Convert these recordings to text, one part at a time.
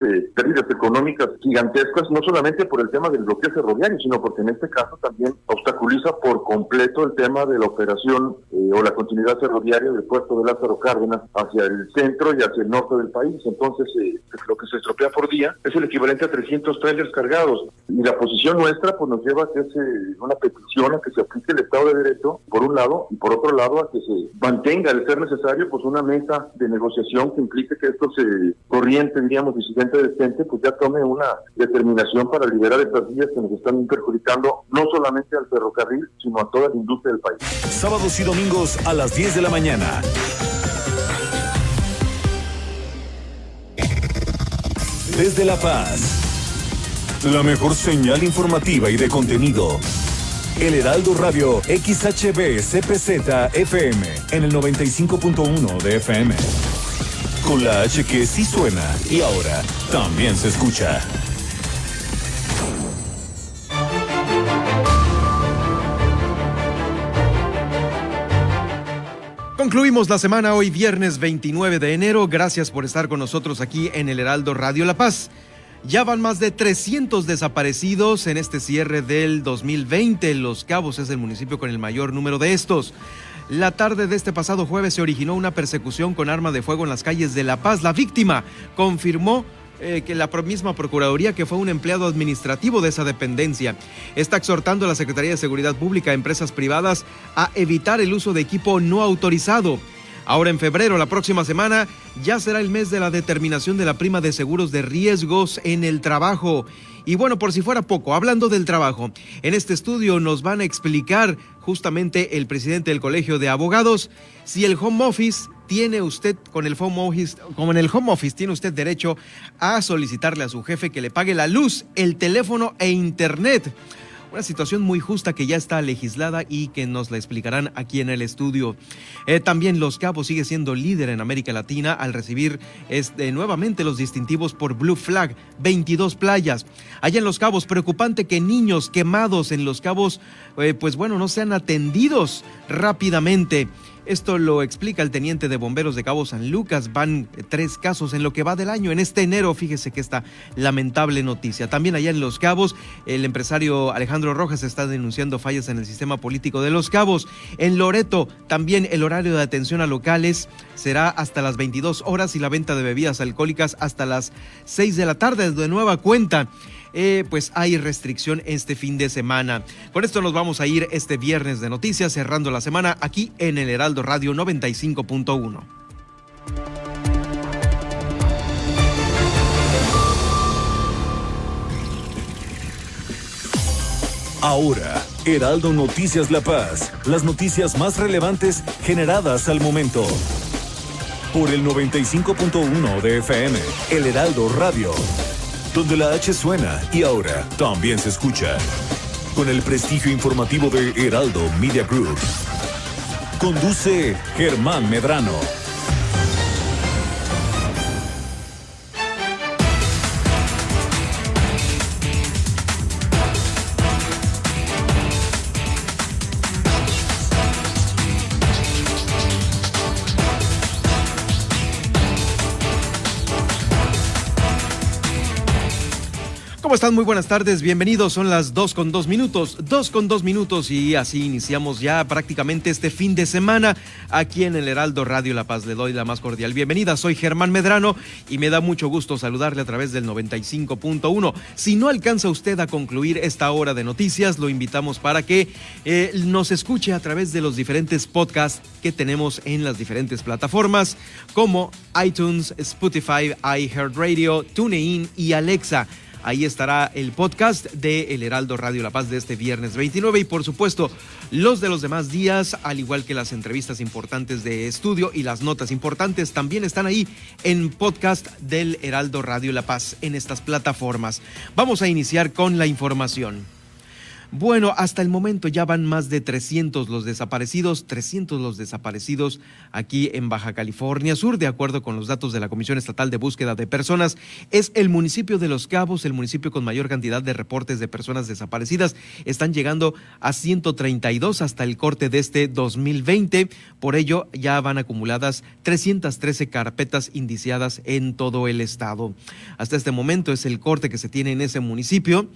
eh, pérdidas económicas gigantescas, no solamente por el tema del bloqueo ferroviario, sino porque en este caso también obstaculiza por completo el tema de la operación eh, o la continuidad ferroviaria del puerto de Lázaro Cárdenas hacia el centro y hacia el norte del país. Entonces, eh, lo que se estropea por día es el equivalente a 300 trailers cargados. Y la posición nuestra pues nos lleva a que es una petición a que se aplique el Estado de Derecho, por un lado, y por otro lado, a que se mantenga, al ser necesario, pues una mesa de negociación que implique que esto se corriente, diríamos, decente, pues ya tome una determinación para liberar estas vías que nos están perjudicando no solamente al ferrocarril, sino a toda la industria del país. Sábados y domingos a las 10 de la mañana. Desde La Paz, la mejor señal informativa y de contenido. El Heraldo Radio XHB CPZ FM en el 95.1 de FM. Con la H que sí suena y ahora también se escucha. Concluimos la semana hoy viernes 29 de enero. Gracias por estar con nosotros aquí en el Heraldo Radio La Paz. Ya van más de 300 desaparecidos en este cierre del 2020. Los Cabos es el municipio con el mayor número de estos. La tarde de este pasado jueves se originó una persecución con arma de fuego en las calles de La Paz. La víctima confirmó eh, que la misma Procuraduría que fue un empleado administrativo de esa dependencia. Está exhortando a la Secretaría de Seguridad Pública a empresas privadas a evitar el uso de equipo no autorizado. Ahora en febrero, la próxima semana, ya será el mes de la determinación de la prima de seguros de riesgos en el trabajo. Y bueno, por si fuera poco, hablando del trabajo, en este estudio nos van a explicar justamente el presidente del Colegio de Abogados si el home office tiene usted con el home office, como en el home office tiene usted derecho a solicitarle a su jefe que le pague la luz, el teléfono e internet. Una situación muy justa que ya está legislada y que nos la explicarán aquí en el estudio. Eh, también Los Cabos sigue siendo líder en América Latina al recibir este, nuevamente los distintivos por Blue Flag, 22 playas. Allá en Los Cabos, preocupante que niños quemados en Los Cabos, eh, pues bueno, no sean atendidos rápidamente. Esto lo explica el teniente de bomberos de Cabo San Lucas. Van tres casos en lo que va del año. En este enero, fíjese que esta lamentable noticia. También allá en Los Cabos, el empresario Alejandro Rojas está denunciando fallas en el sistema político de Los Cabos. En Loreto, también el horario de atención a locales será hasta las 22 horas y la venta de bebidas alcohólicas hasta las 6 de la tarde de nueva cuenta. Eh, pues hay restricción este fin de semana. Con esto nos vamos a ir este viernes de noticias, cerrando la semana aquí en el Heraldo Radio 95.1. Ahora, Heraldo Noticias La Paz, las noticias más relevantes generadas al momento. Por el 95.1 de FM, El Heraldo Radio donde la H suena y ahora también se escucha. Con el prestigio informativo de Heraldo Media Group. Conduce Germán Medrano. ¿Cómo están? Muy buenas tardes, bienvenidos. Son las dos con dos minutos, dos con dos minutos y así iniciamos ya prácticamente este fin de semana aquí en el Heraldo Radio La Paz. Le doy la más cordial bienvenida. Soy Germán Medrano y me da mucho gusto saludarle a través del 95.1. Si no alcanza usted a concluir esta hora de noticias, lo invitamos para que eh, nos escuche a través de los diferentes podcasts que tenemos en las diferentes plataformas como iTunes, Spotify, iHeartRadio, TuneIn y Alexa. Ahí estará el podcast de El Heraldo Radio La Paz de este viernes 29 y por supuesto los de los demás días, al igual que las entrevistas importantes de estudio y las notas importantes también están ahí en podcast del Heraldo Radio La Paz en estas plataformas. Vamos a iniciar con la información. Bueno, hasta el momento ya van más de 300 los desaparecidos, 300 los desaparecidos aquí en Baja California Sur, de acuerdo con los datos de la Comisión Estatal de Búsqueda de Personas. Es el municipio de Los Cabos, el municipio con mayor cantidad de reportes de personas desaparecidas. Están llegando a 132 hasta el corte de este 2020. Por ello, ya van acumuladas 313 carpetas indiciadas en todo el estado. Hasta este momento es el corte que se tiene en ese municipio.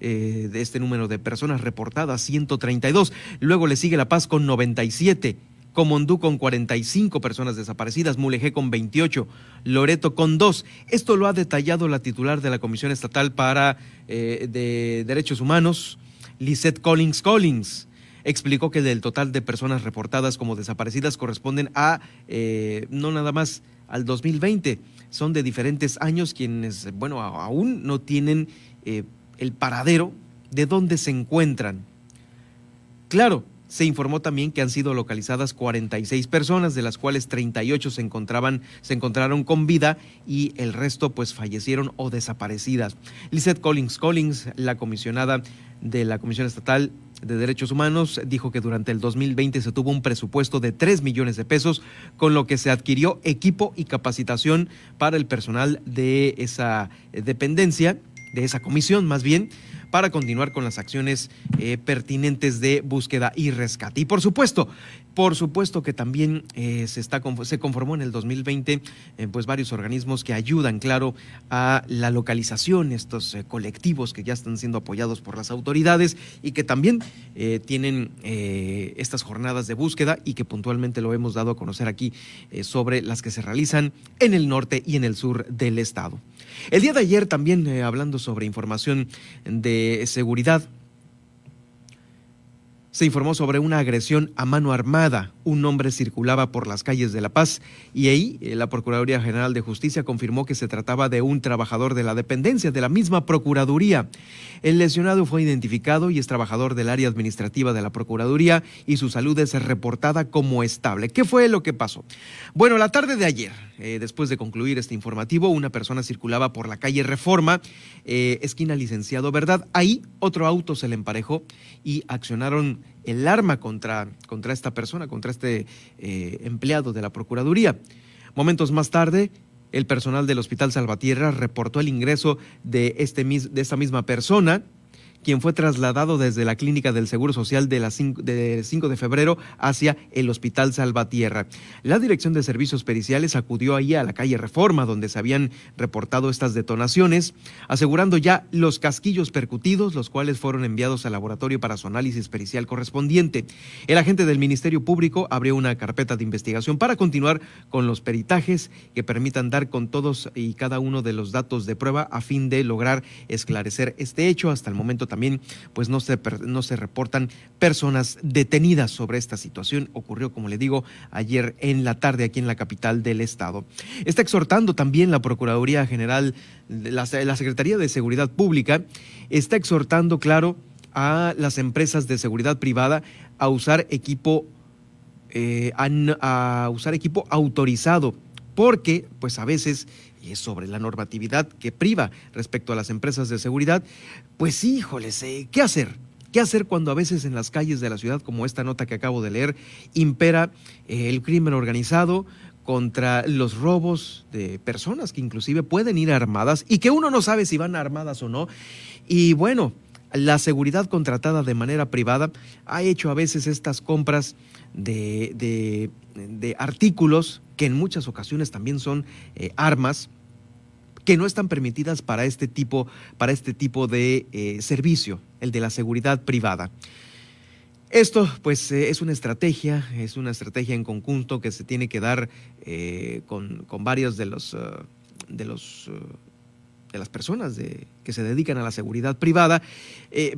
Eh, de este número de personas reportadas, 132. Luego le sigue La Paz con 97. Comondú con 45 personas desaparecidas, Mulegé con 28, Loreto con 2. Esto lo ha detallado la titular de la Comisión Estatal para eh, de Derechos Humanos, Lisette Collins Collins. Explicó que del total de personas reportadas como desaparecidas corresponden a eh, no nada más al 2020, son de diferentes años quienes, bueno, aún no tienen el paradero de dónde se encuentran. Claro, se informó también que han sido localizadas 46 personas, de las cuales 38 se encontraban, se encontraron con vida y el resto pues fallecieron o desaparecidas. Lizeth Collins Collins, la comisionada de la Comisión Estatal de Derechos Humanos, dijo que durante el 2020 se tuvo un presupuesto de 3 millones de pesos, con lo que se adquirió equipo y capacitación para el personal de esa dependencia de esa comisión más bien, para continuar con las acciones eh, pertinentes de búsqueda y rescate. Y por supuesto, por supuesto que también eh, se, está, se conformó en el 2020 eh, pues varios organismos que ayudan, claro, a la localización, estos colectivos que ya están siendo apoyados por las autoridades y que también tienen estas jornadas de búsqueda y que puntualmente lo hemos dado a conocer aquí sobre las que se realizan en el norte y en el sur del estado. El día de ayer también hablando sobre información de seguridad, se informó sobre una agresión a mano armada. Un hombre circulaba por las calles de La Paz y ahí eh, la Procuraduría General de Justicia confirmó que se trataba de un trabajador de la dependencia de la misma Procuraduría. El lesionado fue identificado y es trabajador del área administrativa de la Procuraduría y su salud es reportada como estable. ¿Qué fue lo que pasó? Bueno, la tarde de ayer, eh, después de concluir este informativo, una persona circulaba por la calle Reforma, eh, esquina licenciado Verdad. Ahí otro auto se le emparejó y accionaron el arma contra, contra esta persona, contra este eh, empleado de la Procuraduría. Momentos más tarde, el personal del Hospital Salvatierra reportó el ingreso de, este, de esta misma persona quien fue trasladado desde la clínica del Seguro Social de la 5 de, 5 de febrero hacia el Hospital Salvatierra. La Dirección de Servicios Periciales acudió ahí a la calle Reforma, donde se habían reportado estas detonaciones, asegurando ya los casquillos percutidos, los cuales fueron enviados al laboratorio para su análisis pericial correspondiente. El agente del Ministerio Público abrió una carpeta de investigación para continuar con los peritajes que permitan dar con todos y cada uno de los datos de prueba a fin de lograr esclarecer este hecho. Hasta el momento también pues no se, no se reportan personas detenidas sobre esta situación. Ocurrió, como le digo, ayer en la tarde aquí en la capital del estado. Está exhortando también la Procuraduría General, la, la Secretaría de Seguridad Pública, está exhortando, claro, a las empresas de seguridad privada a usar equipo eh, a, usar equipo autorizado porque pues a veces es sobre la normatividad que priva respecto a las empresas de seguridad, pues híjoles, ¿qué hacer? ¿Qué hacer cuando a veces en las calles de la ciudad, como esta nota que acabo de leer, impera eh, el crimen organizado contra los robos de personas que inclusive pueden ir armadas y que uno no sabe si van armadas o no? Y bueno, la seguridad contratada de manera privada ha hecho a veces estas compras de, de, artículos que en muchas ocasiones también son eh, armas que no están permitidas para este tipo, para este tipo de eh, servicio, el de la seguridad privada. Esto, pues, eh, es una estrategia, es una estrategia en conjunto que se tiene que dar eh, con, varios de los, de los de las personas de, que se dedican a la seguridad privada,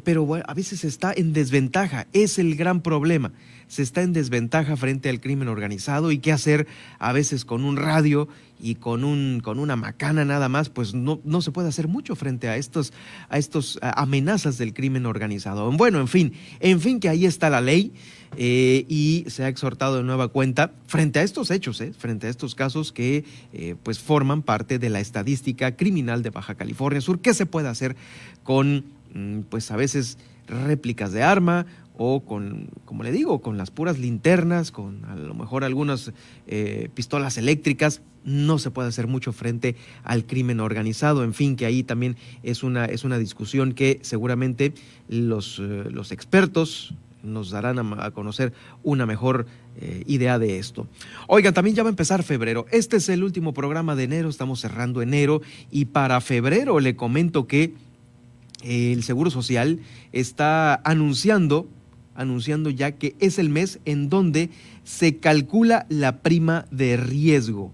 pero a veces está en desventaja, es el gran problema se está en desventaja frente al crimen organizado y qué hacer a veces con un radio y con, un, con una macana nada más, pues no, no se puede hacer mucho frente a estos, a estos amenazas del crimen organizado. Bueno, en fin, en fin que ahí está la ley eh, y se ha exhortado de nueva cuenta frente a estos hechos, eh, frente a estos casos que eh, pues forman parte de la estadística criminal de Baja California Sur. ¿Qué se puede hacer con, mm, pues a veces réplicas de arma o con, como le digo, con las puras linternas, con a lo mejor algunas eh, pistolas eléctricas, no se puede hacer mucho frente al crimen organizado. En fin, que ahí también es una, es una discusión que seguramente los, eh, los expertos nos darán a, conocer una mejor eh, idea de esto. Oigan, también ya va a empezar febrero. Este es el último programa de enero, estamos cerrando enero y para febrero le comento que el Seguro Social está anunciando anunciando ya que es el mes en donde se calcula la prima de riesgo.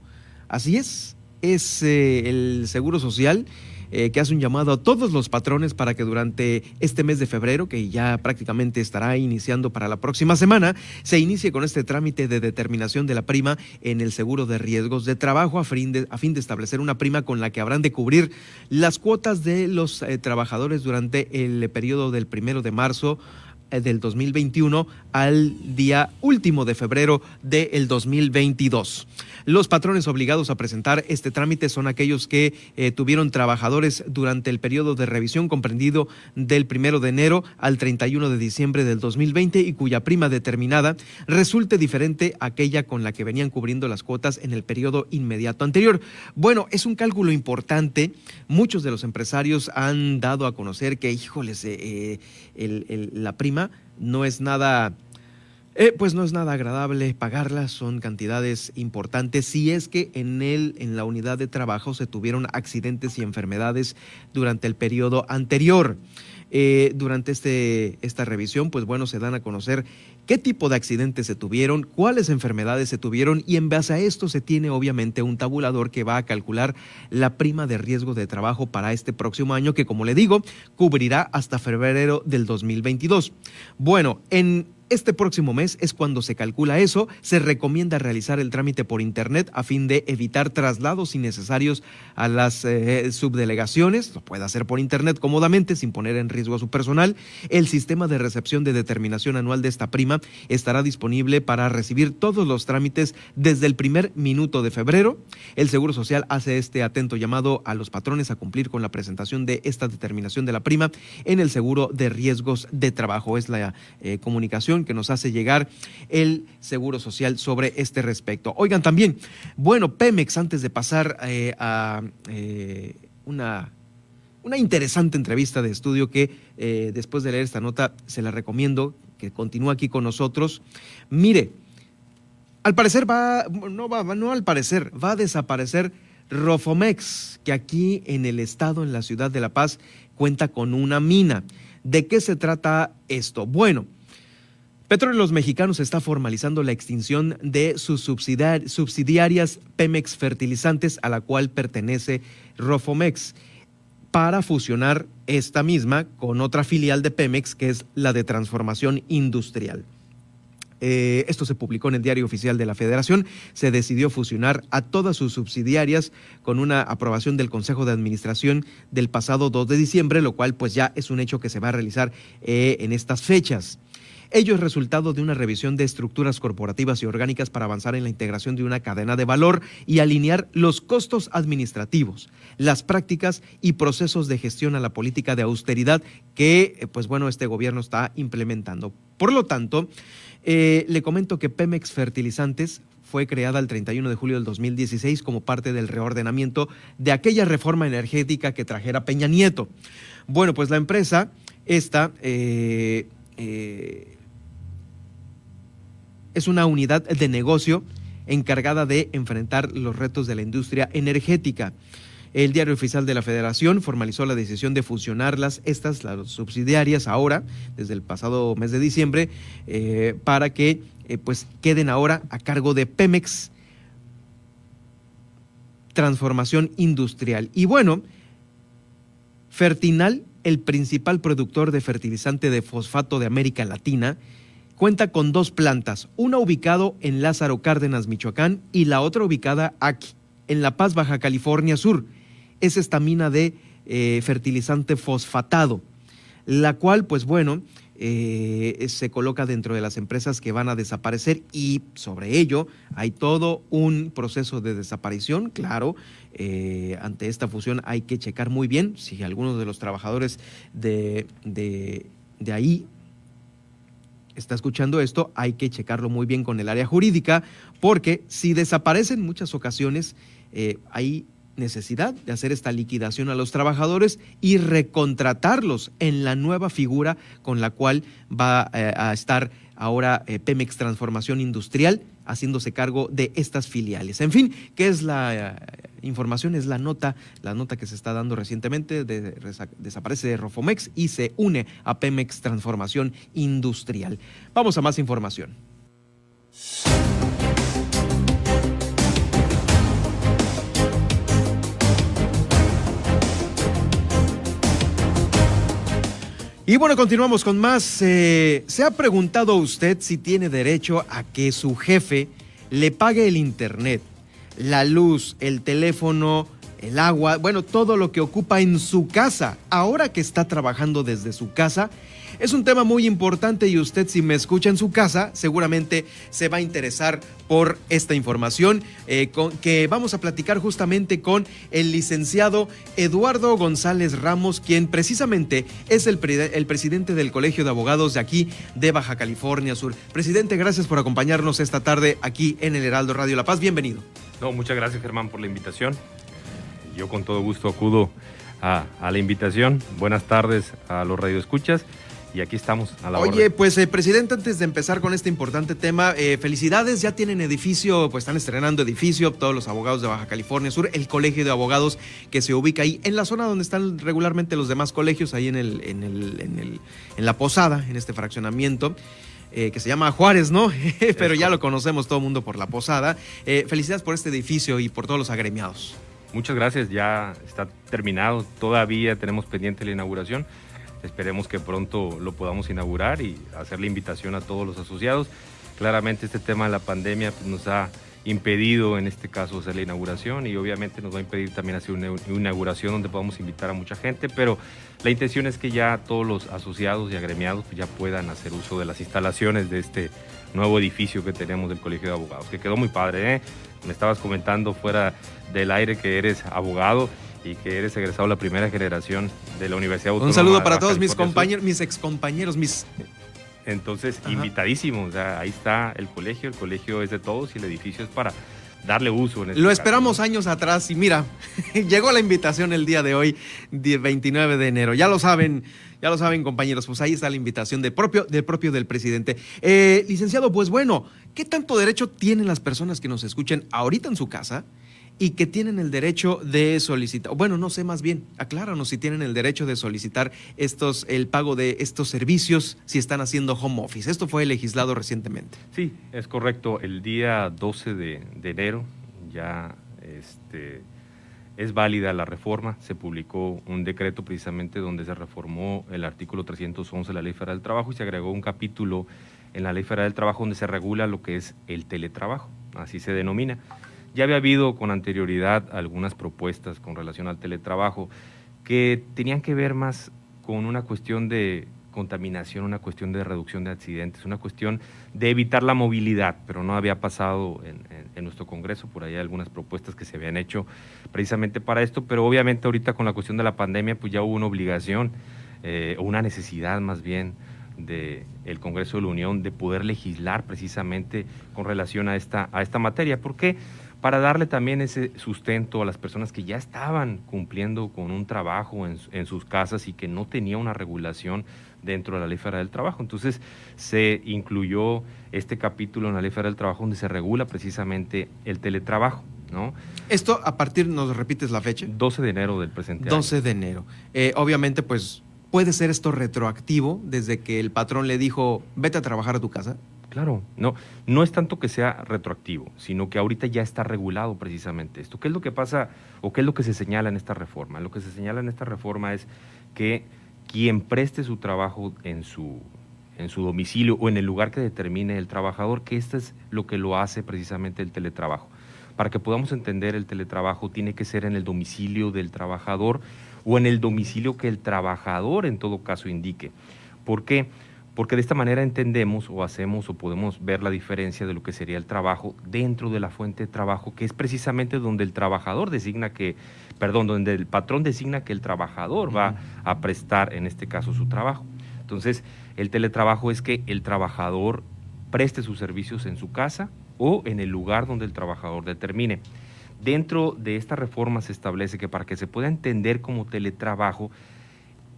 Así es, es eh, el Seguro Social eh, que hace un llamado a todos los patrones para que durante este mes de febrero, que ya prácticamente estará iniciando para la próxima semana, se inicie con este trámite de determinación de la prima en el seguro de riesgos de trabajo a fin de, establecer una prima con la que habrán de cubrir las cuotas de los eh, trabajadores durante el periodo del primero de marzo del 2021 al día último de febrero del 2022. Los patrones obligados a presentar este trámite son aquellos que eh, tuvieron trabajadores durante el periodo de revisión comprendido del primero de enero al 31 de diciembre del 2020 y cuya prima determinada resulte diferente a aquella con la que venían cubriendo las cuotas en el periodo inmediato anterior. Bueno, es un cálculo importante. Muchos de los empresarios han dado a conocer que, híjoles, eh, la prima no es nada, eh, pues no es nada agradable pagarla, son cantidades importantes. Si es que en él, en la unidad de trabajo, se tuvieron accidentes y enfermedades durante el periodo anterior. Eh, durante este, esta revisión, pues bueno, se dan a conocer qué tipo de accidentes se tuvieron, cuáles enfermedades se tuvieron y en base a esto se tiene obviamente un tabulador que va a calcular la prima de riesgo de trabajo para este próximo año que como le digo, cubrirá hasta febrero del 2022. Bueno, en este próximo mes es cuando se calcula eso. Se recomienda realizar el trámite por Internet a fin de evitar traslados innecesarios a las eh, subdelegaciones. Lo puede hacer por Internet cómodamente sin poner en riesgo a su personal. El sistema de recepción de determinación anual de esta prima estará disponible para recibir todos los trámites desde el primer minuto de febrero. El Seguro Social hace este atento llamado a los patrones a cumplir con la presentación de esta determinación de la prima en el seguro de riesgos de trabajo. Es la eh, comunicación que nos hace llegar el Seguro Social sobre este respecto. Oigan también, bueno, Pemex, antes de pasar eh, a eh, una una interesante entrevista de estudio que eh, después de leer esta nota se la recomiendo, que continúe aquí con nosotros. Mire, al parecer va, no va, no al parecer, va a desaparecer Rofomex, que aquí en el estado, en la ciudad de La Paz, cuenta con una mina. ¿De qué se trata esto? Bueno, Petróleos Mexicanos está formalizando la extinción de sus subsidiarias Pemex Fertilizantes, a la cual pertenece Rofomex, para fusionar esta misma con otra filial de Pemex, que es la de Transformación Industrial. Eh, esto se publicó en el diario oficial de la Federación. Se decidió fusionar a todas sus subsidiarias con una aprobación del Consejo de Administración del pasado 2 de diciembre, lo cual pues ya es un hecho que se va a realizar eh, en estas fechas. Ello es resultado de una revisión de estructuras corporativas y orgánicas para avanzar en la integración de una cadena de valor y alinear los costos administrativos, las prácticas y procesos de gestión a la política de austeridad que, eh, pues bueno, este gobierno está implementando. Por lo tanto, eh, le comento que Pemex Fertilizantes fue creada el 31 de julio del 2016 como parte del reordenamiento de aquella reforma energética que trajera Peña Nieto. Bueno, pues la empresa, esta, eh, es una unidad de negocio encargada de enfrentar los retos de la industria energética. El diario oficial de la Federación formalizó la decisión de fusionarlas, estas, las subsidiarias, ahora, desde el pasado mes de diciembre, eh, para que eh, pues queden ahora a cargo de Pemex Transformación Industrial. Y bueno, Fertinal, el principal productor de fertilizante de fosfato de América Latina, cuenta con dos plantas, una ubicado en Lázaro Cárdenas, Michoacán, y la otra ubicada aquí, en La Paz, Baja California Sur. Es esta mina de eh, fertilizante fosfatado, la cual, pues bueno, eh, se coloca dentro de las empresas que van a desaparecer y sobre ello hay todo un proceso de desaparición, claro. Eh, ante esta fusión hay que checar muy bien si algunos de los trabajadores de de ahí está escuchando esto, hay que checarlo muy bien con el área jurídica, porque si desaparecen muchas ocasiones, eh, hay necesidad de hacer esta liquidación a los trabajadores y recontratarlos en la nueva figura con la cual va eh, a estar ahora eh, Pemex Transformación Industrial haciéndose cargo de estas filiales. En fin, ¿qué es la eh, información? Es la nota, la nota que se está dando recientemente, desaparece de Rofomex y se une a Pemex Transformación Industrial. Vamos a más información. Y bueno, continuamos con más. Eh, ¿Se ha preguntado usted si tiene derecho a que su jefe le pague el internet, la luz, el teléfono, el agua, bueno, todo lo que ocupa en su casa, ahora que está trabajando desde su casa? Es un tema muy importante y usted si me escucha en su casa seguramente se va a interesar por esta información eh, que vamos a platicar justamente con el licenciado Eduardo González Ramos, quien precisamente es el, el presidente del Colegio de Abogados de aquí de Baja California Sur. Presidente, gracias por acompañarnos esta tarde aquí en el Heraldo Radio La Paz. Bienvenido. No, muchas gracias Germán por la invitación. Yo con todo gusto acudo a, a la invitación. Buenas tardes a los radioescuchas y aquí estamos a la Oye, pues eh, presidente, antes de empezar con este importante tema, eh, felicidades, ya tienen edificio, pues están estrenando edificio, todos los abogados de Baja California Sur, el colegio de abogados que se ubica ahí en la zona donde están regularmente los demás colegios, ahí en el, en el, en el, en la posada, en este fraccionamiento. Eh, que se llama Juárez, ¿no? Pero ya lo conocemos todo el mundo por la posada. felicidades por este edificio y por todos los agremiados. Muchas gracias, ya está terminado, todavía tenemos pendiente la inauguración Esperemos que pronto lo podamos inaugurar y hacer la invitación a todos los asociados. Claramente este tema de la pandemia pues, nos ha impedido en este caso hacer la inauguración y obviamente nos va a impedir también hacer una inauguración donde podamos invitar a mucha gente, pero la intención es que ya todos los asociados y agremiados pues, ya puedan hacer uso de las instalaciones de este nuevo edificio que tenemos del Colegio de Abogados, que quedó muy padre. ¿eh? Me estabas comentando fuera del aire que eres abogado y que eres egresado de la primera generación de la Universidad Autónoma. Un saludo para todos mis compañeros, mis excompañeros, mis entonces, invitadísimo, ahí está el colegio, el colegio es de todos y el edificio es para darle uso. En este Lo esperamos años atrás y mira, llegó la invitación el día de hoy, 29 de enero. Ya lo saben, ya lo saben compañeros, pues ahí está la invitación del propio del, propio del presidente. Eh, licenciado, pues bueno, ¿qué tanto derecho tienen las personas que nos escuchen ahorita en su casa? Y que tienen el derecho de solicitar, bueno, no sé más bien, acláranos si tienen el derecho de solicitar estos, el pago de estos servicios si están haciendo home office. Esto fue legislado recientemente. Sí, es correcto. El día 12 de, enero ya este, es válida la reforma. Se publicó un decreto precisamente donde se reformó el artículo 311 de la Ley Federal del Trabajo y se agregó un capítulo en la Ley Federal del Trabajo donde se regula lo que es el teletrabajo, así se denomina. Ya había habido con anterioridad algunas propuestas con relación al teletrabajo que tenían que ver más con una cuestión de contaminación, una cuestión de reducción de accidentes, una cuestión de evitar la movilidad, pero no había pasado en, nuestro Congreso, por ahí algunas propuestas que se habían hecho precisamente para esto, pero obviamente ahorita con la cuestión de la pandemia pues ya hubo una obligación eh, o una necesidad más bien del el Congreso de la Unión de poder legislar precisamente con relación a esta, a esta materia. ¿Por qué? Para darle también ese sustento a las personas que ya estaban cumpliendo con un trabajo en, sus casas y que no tenía una regulación dentro de la Ley Federal del Trabajo. Entonces se incluyó este capítulo en la Ley Federal del Trabajo donde se regula precisamente el teletrabajo. ¿no? Esto a partir, ¿nos repites la fecha? 12 de enero del presente 12 de enero. Eh, obviamente, pues, ¿puede ser esto retroactivo desde que el patrón le dijo, vete a trabajar a tu casa? Claro, no, no es tanto que sea retroactivo, sino que ahorita ya está regulado precisamente esto. ¿Qué es lo que pasa o qué es lo que se señala en esta reforma? Lo que se señala en esta reforma es que quien preste su trabajo en su, en su domicilio o en el lugar que determine el trabajador, que esto es lo que lo hace precisamente el teletrabajo. Para que podamos entender el teletrabajo tiene que ser en el domicilio del trabajador o en el domicilio que el trabajador en todo caso indique. ¿Por qué? De esta manera entendemos o hacemos o podemos ver la diferencia de lo que sería el trabajo dentro de la fuente de trabajo, que es precisamente donde el trabajador designa que, perdón, donde el patrón designa que el trabajador va a prestar, en este caso, su trabajo. Entonces, el teletrabajo es que el trabajador preste sus servicios en su casa o en el lugar donde el trabajador determine. Dentro de esta reforma se establece que para que se pueda entender como teletrabajo,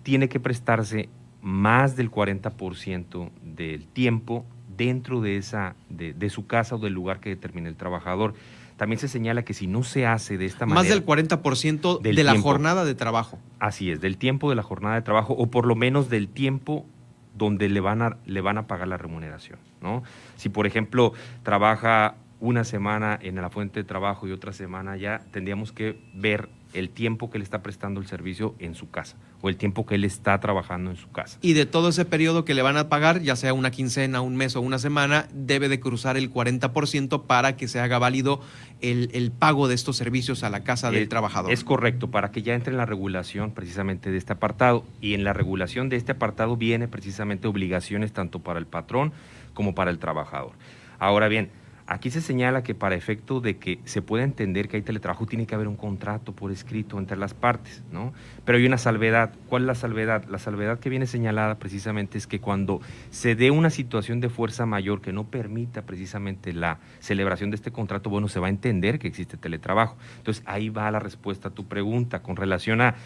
tiene que prestarse más del 40% del tiempo dentro de, esa, de, su casa o del lugar que determine el trabajador. También se señala que si no se hace de esta manera... Más del 40% de la jornada de trabajo. Así es, del tiempo de la jornada de trabajo o por lo menos del tiempo donde le van a, le van a pagar la remuneración. ¿no? Si, por ejemplo, trabaja una semana en la fuente de trabajo y otra semana ya, tendríamos que ver el tiempo que le está prestando el servicio en su casa o el tiempo que él está trabajando en su casa. Y de todo ese periodo que le van a pagar, ya sea una quincena, un mes o una semana, debe de cruzar el 40% para que se haga válido el, pago de estos servicios a la casa del trabajador. Es correcto, para que ya entre en la regulación precisamente de este apartado. Y en la regulación de este apartado viene precisamente obligaciones tanto para el patrón como para el trabajador. Ahora bien, Aquí se señala que para efecto de que se pueda entender que hay teletrabajo tiene que haber un contrato por escrito entre las partes, ¿no? Pero hay una salvedad. ¿Cuál es la salvedad? La salvedad que viene señalada precisamente es que cuando se dé una situación de fuerza mayor que no permita precisamente la celebración de este contrato, bueno, se va a entender que existe teletrabajo. Entonces ahí va la respuesta a tu pregunta con relación a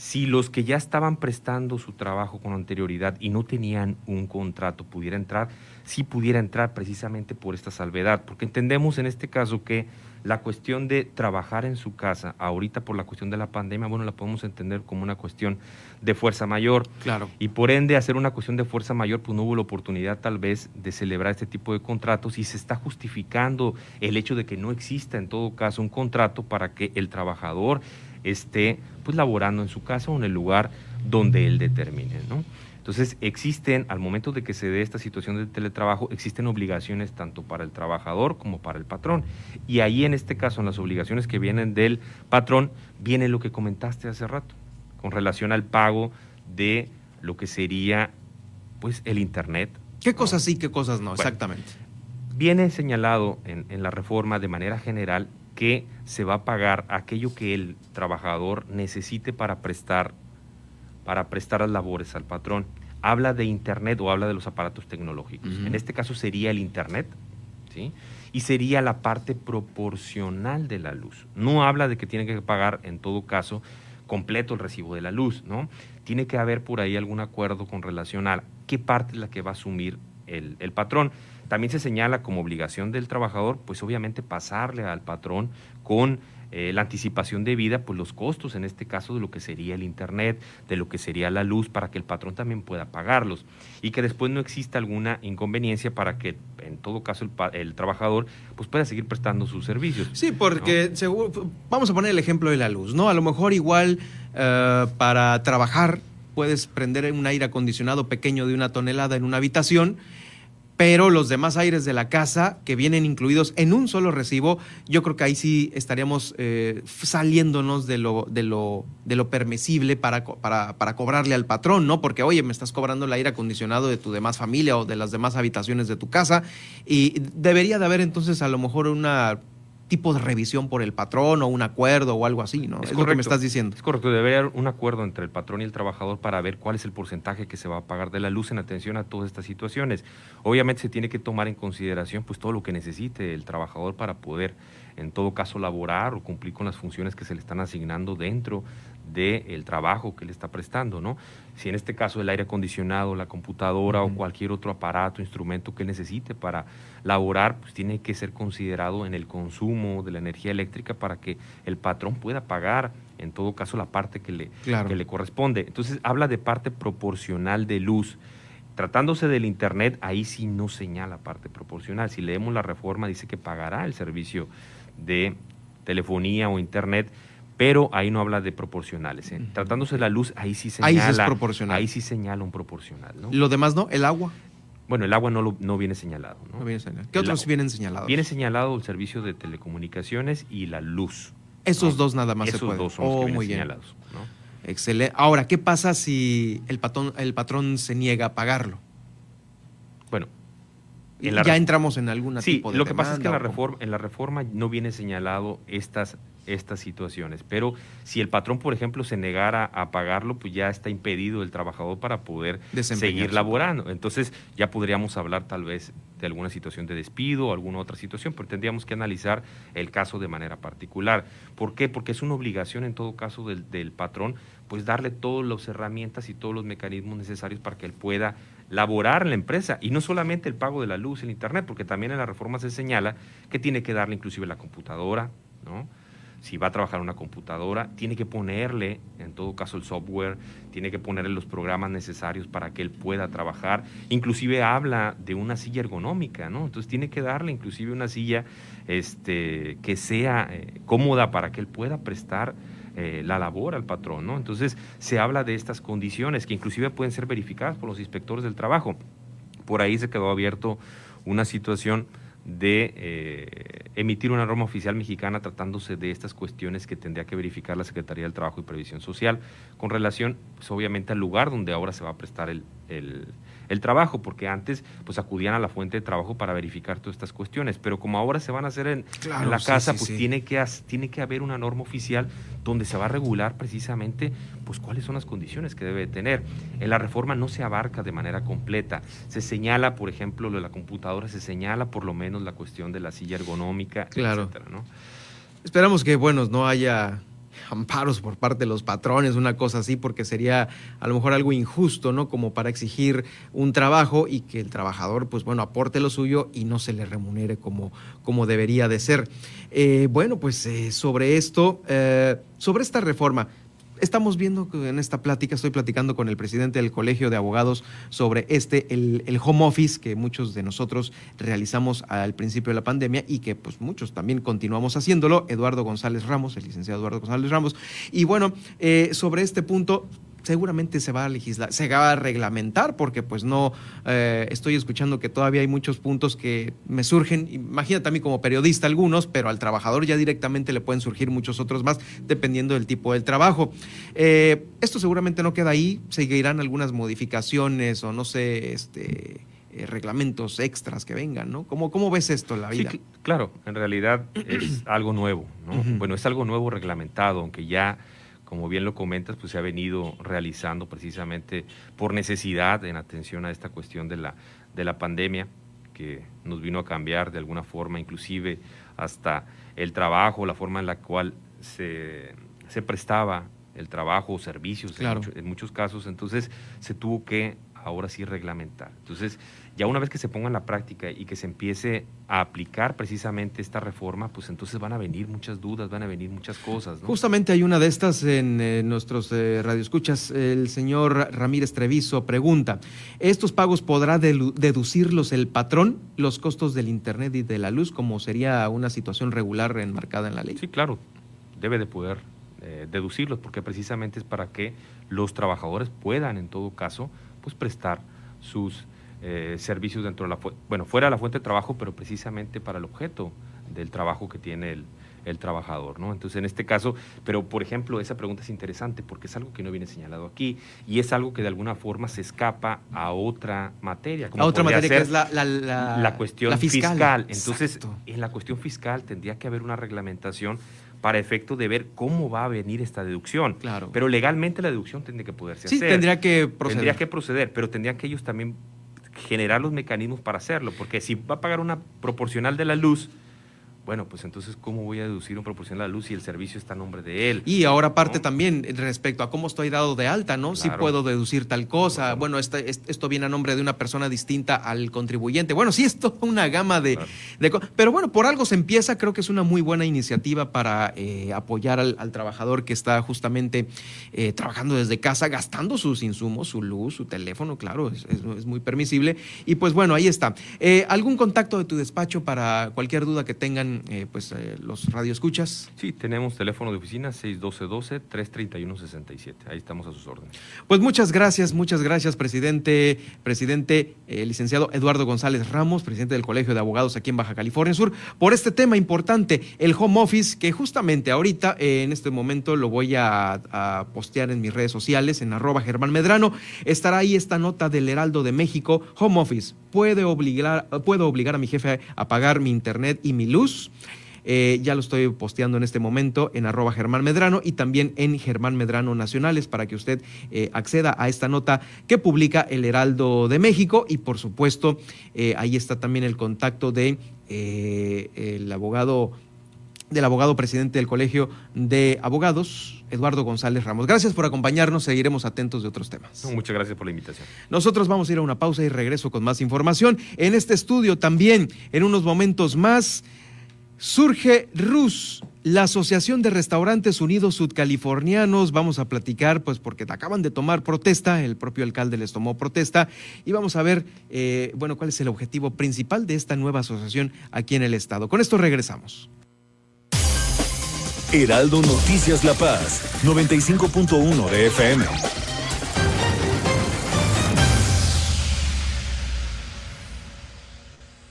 si los que ya estaban prestando su trabajo con anterioridad y no tenían un contrato pudiera entrar, sí pudiera entrar precisamente por esta salvedad, porque entendemos en este caso que la cuestión de trabajar en su casa, ahorita por la cuestión de la pandemia, bueno, la podemos entender como una cuestión de fuerza mayor. Claro. Y por ende, hacer una cuestión de fuerza mayor, pues no hubo la oportunidad tal vez de celebrar este tipo de contratos y se está justificando el hecho de que no exista en todo caso un contrato para que el trabajador esté pues laborando en su casa o en el lugar donde él determine, ¿no? Entonces existen, al momento de que se dé esta situación de teletrabajo, existen obligaciones tanto para el trabajador como para el patrón. Y ahí en este caso, en las obligaciones que vienen del patrón, viene lo que comentaste hace rato, con relación al pago de lo que sería pues el Internet. ¿Qué cosas sí, qué cosas no? Exactamente. Viene señalado en, en la reforma de manera general que se va a pagar aquello que el trabajador necesite para prestar, para prestar las labores al patrón. Habla de Internet o habla de los aparatos tecnológicos. En este caso sería el Internet, ¿sí? Y sería la parte proporcional de la luz. No habla de que tiene que pagar, en todo caso, completo el recibo de la luz, ¿no? Tiene que haber por ahí algún acuerdo con relación a qué parte es la que va a asumir el, el patrón. También se señala como obligación del trabajador, pues obviamente pasarle al patrón con eh, la anticipación de vida, pues los costos en este caso de lo que sería el Internet, de lo que sería la luz, para que el patrón también pueda pagarlos y que después no exista alguna inconveniencia para que en todo caso el, trabajador pues pueda seguir prestando sus servicios. Sí, porque seguro, vamos a poner el ejemplo de la luz, ¿no? A lo mejor igual eh, para trabajar puedes prender un aire acondicionado pequeño de una tonelada en una habitación pero los demás aires de la casa que vienen incluidos en un solo recibo, yo creo que ahí sí estaríamos eh, saliéndonos de lo, de lo, de lo permisible para, para, para, cobrarle al patrón, ¿no? Porque, oye, me estás cobrando el aire acondicionado de tu demás familia o de las demás habitaciones de tu casa y debería de haber entonces a lo mejor una tipo de revisión por el patrón o un acuerdo o algo así, ¿no? Es, lo que me estás diciendo. Es correcto, debe haber un acuerdo entre el patrón y el trabajador para ver cuál es el porcentaje que se va a pagar de la luz en atención a todas estas situaciones. Obviamente se tiene que tomar en consideración pues todo lo que necesite el trabajador para poder en todo caso laborar o cumplir con las funciones que se le están asignando dentro del trabajo que le está prestando, ¿no? Si en este caso el aire acondicionado, la computadora o cualquier otro aparato, instrumento que necesite para laborar, pues tiene que ser considerado en el consumo de la energía eléctrica para que el patrón pueda pagar, en todo caso, la parte que le, que le corresponde. Entonces, habla de parte proporcional de luz. Tratándose del Internet, ahí sí no señala parte proporcional. Si leemos la reforma, dice que pagará el servicio de telefonía o Internet pero ahí no habla de proporcionales. ¿eh? Tratándose de la luz, ahí sí señala. Ahí sí proporcional. Ahí sí señala un proporcional. ¿no? Lo demás no, el agua. Bueno, el agua no, no viene señalado. ¿no? viene señalado. ¿Qué otros vienen señalados? Viene señalado el servicio de telecomunicaciones y la luz. Esos dos nada más Esos se pueden. dos son los que oh, vienen señalados. Excelente. Ahora, ¿qué pasa si el patrón, el patrón se niega a pagarlo? Bueno, ya entramos en alguna sí, tipo de lo que pasa es que en la, reforma, en la reforma no viene señalado estas estas situaciones. Pero si el patrón, por ejemplo, se negara a pagarlo, pues ya está impedido el trabajador para poder seguir laborando. Entonces ya podríamos hablar tal vez de alguna situación de despido o alguna otra situación, pero tendríamos que analizar el caso de manera particular. ¿Por qué? Porque es una obligación en todo caso del, del patrón, pues darle todas las herramientas y todos los mecanismos necesarios para que él pueda laborar en la empresa y no solamente el pago de la luz, el internet, porque también en la reforma se señala que tiene que darle inclusive la computadora, ¿no? Si va a trabajar una computadora, tiene que ponerle, en todo caso, el software, tiene que ponerle los programas necesarios para que él pueda trabajar. Inclusive habla de una silla ergonómica, ¿no? Entonces tiene que darle inclusive una silla este, que sea eh, cómoda para que él pueda prestar eh, la labor al patrón, ¿no? Entonces se habla de estas condiciones que inclusive pueden ser verificadas por los inspectores del trabajo. Por ahí se quedó abierto una situación de eh, emitir una norma oficial mexicana tratándose de estas cuestiones que tendría que verificar la Secretaría del Trabajo y Previsión Social con relación, pues, obviamente, al lugar donde ahora se va a prestar el, el trabajo, porque antes pues acudían a la fuente de trabajo para verificar todas estas cuestiones, pero como ahora se van a hacer en, la casa, pues Tiene, que, tiene que haber una norma oficial donde se va a regular precisamente pues cuáles son las condiciones que debe tener. En la reforma no se abarca de manera completa, se señala, por ejemplo, lo de la computadora, se señala por lo menos la cuestión de la silla ergonómica, claro. etcétera, ¿no? Esperamos que, bueno, no haya amparos por parte de los patrones, una cosa así, porque sería a lo mejor algo injusto, ¿no? Como para exigir un trabajo y que el trabajador, pues bueno, aporte lo suyo y no se le remunere como, como debería de ser. Eh, bueno, pues eh, sobre esto, eh, sobre esta reforma, estamos viendo que en esta plática, estoy platicando con el presidente del Colegio de Abogados sobre este, el, home office que muchos de nosotros realizamos al principio de la pandemia y que pues muchos también continuamos haciéndolo, Eduardo González Ramos, el licenciado Eduardo González Ramos. Y bueno, eh, sobre este punto, seguramente se va a legislar, se va a reglamentar, porque pues no eh, estoy escuchando que todavía hay muchos puntos que me surgen, imagínate a mí como periodista algunos, pero al trabajador ya directamente le pueden surgir muchos otros más, dependiendo del tipo del trabajo. Eh, esto seguramente no queda ahí, seguirán algunas modificaciones o no sé, este eh, reglamentos extras que vengan, ¿no? ¿Cómo, ¿Cómo ves esto en la vida? Sí, claro, en realidad es algo nuevo, ¿no? Bueno, es algo nuevo reglamentado, aunque ya como bien lo comentas, pues se ha venido realizando precisamente por necesidad en atención a esta cuestión de la, de la pandemia que nos vino a cambiar de alguna forma, inclusive hasta el trabajo, la forma en la cual se, se prestaba el trabajo o servicios en, muchos casos, entonces se tuvo que ahora sí reglamentar. Entonces, ya una vez que se ponga en la práctica y que se empiece a aplicar precisamente esta reforma, pues entonces van a venir muchas dudas, van a venir muchas cosas. Justamente hay una de estas en eh, nuestros eh, radioescuchas. El señor Ramírez Treviso pregunta, ¿estos pagos podrá deducirlos el patrón, los costos del Internet y de la luz, como sería una situación regular enmarcada en la ley? Sí, claro, debe de poder eh, deducirlos, porque precisamente es para que los trabajadores puedan, en todo caso, pues prestar sus eh, servicios dentro de la bueno fuera de la fuente de trabajo pero precisamente para el objeto del trabajo que tiene el, el, trabajador no entonces en este caso pero por ejemplo esa pregunta es interesante porque es algo que no viene señalado aquí y es algo que de alguna forma se escapa a otra materia a otra materia que es la, la, la, cuestión fiscal. entonces en la cuestión fiscal tendría que haber una reglamentación para efecto de ver cómo va a venir esta deducción. Claro. Pero legalmente la deducción tendría que poderse sí, hacer. tendría que proceder. Tendría que proceder, pero tendrían que ellos también generar los mecanismos para hacerlo, porque si va a pagar una proporcional de la luz, bueno, pues entonces, ¿cómo voy a deducir un proporcional de la luz si el servicio está a nombre de él? Y ahora parte también respecto a cómo estoy dado de alta, ¿no? Si puedo deducir tal cosa. Bueno, esto viene a nombre de una persona distinta al contribuyente. Bueno, sí, es toda una gama de, Pero bueno, por algo se empieza. Creo que es una muy buena iniciativa para eh, apoyar al, trabajador que está justamente eh, trabajando desde casa, gastando sus insumos, su luz, su teléfono, claro, es, muy permisible. Y pues bueno, ahí está. Eh, ¿Algún contacto de tu despacho para cualquier duda que tengan eh, pues eh, los radioescuchas? Sí, tenemos teléfono de oficina 612-12-331-67. Ahí estamos a sus órdenes. Pues muchas gracias, muchas gracias, presidente, presidente, eh, licenciado Eduardo González Ramos, presidente del Colegio de Abogados aquí en Baja California Sur, por este tema importante, el home office, que justamente ahorita, en este momento, lo voy a, a, postear en mis redes sociales, en arroba Germán Medrano. Estará ahí esta nota del Heraldo de México, home office, puede obligar, puedo obligar a mi jefe a pagar mi internet y mi luz Eh, ya lo estoy posteando en este momento en arroba Germán Medrano y también en Germán Medrano Nacionales para que usted eh, acceda a esta nota que publica el Heraldo de México y por supuesto ahí está también el contacto de el abogado del abogado presidente del Colegio de Abogados, Eduardo González Ramos. Gracias por acompañarnos, seguiremos atentos de otros temas. muchas gracias por la invitación. Nosotros vamos a ir a una pausa y regreso con más información. En este estudio también, en unos momentos más, surge RUS, la Asociación de Restaurantes Unidos Sudcalifornianos. Vamos a platicar, pues porque acaban de tomar protesta, el propio alcalde les tomó protesta, y vamos a ver, eh, bueno, cuál es el objetivo principal de esta nueva asociación aquí en el estado. Con esto regresamos. Heraldo Noticias La Paz, 95.1 de FM.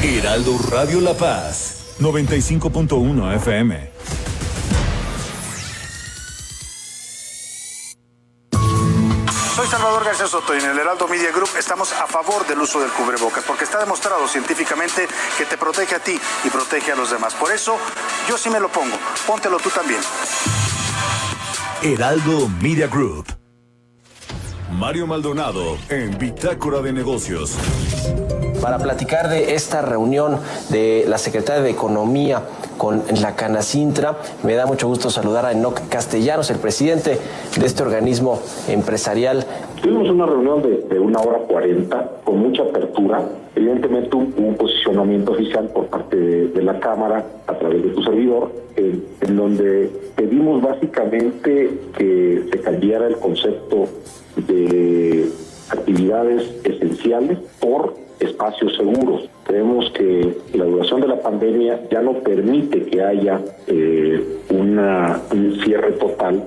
Heraldo Radio La Paz, 95.1 FM. Soy Salvador García Soto y en el Heraldo Media Group estamos a favor del uso del cubrebocas porque está demostrado científicamente que te protege a ti y protege a los demás. Por eso yo sí me lo pongo. Póntelo tú también. Heraldo Media Group. Mario Maldonado en Bitácora de Negocios para platicar de esta reunión de la Secretaria de Economía con la Canacintra. Me da mucho gusto saludar a Enoc Castellanos, el presidente de este organismo empresarial. Tuvimos una reunión de, una hora cuarenta con mucha apertura. Evidentemente un, un posicionamiento oficial por parte de, la Cámara a través de tu servidor, en donde pedimos básicamente que se cambiara el concepto de actividades esenciales por espacios seguros. Creemos que la duración de la pandemia ya no permite que haya eh, una, un cierre total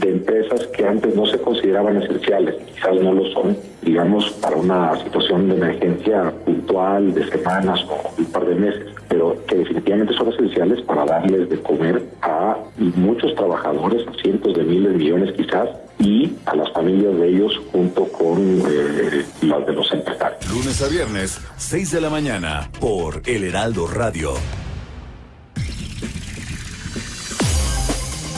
de empresas que antes no se consideraban esenciales, quizás no lo son, digamos, para una situación de emergencia puntual de semanas o un par de meses, pero que definitivamente son esenciales para darles de comer a muchos trabajadores, cientos de miles, millones quizás, y a las familias de ellos junto con eh, las de los empresarios. Lunes a viernes, 6 de la mañana, por El Heraldo Radio.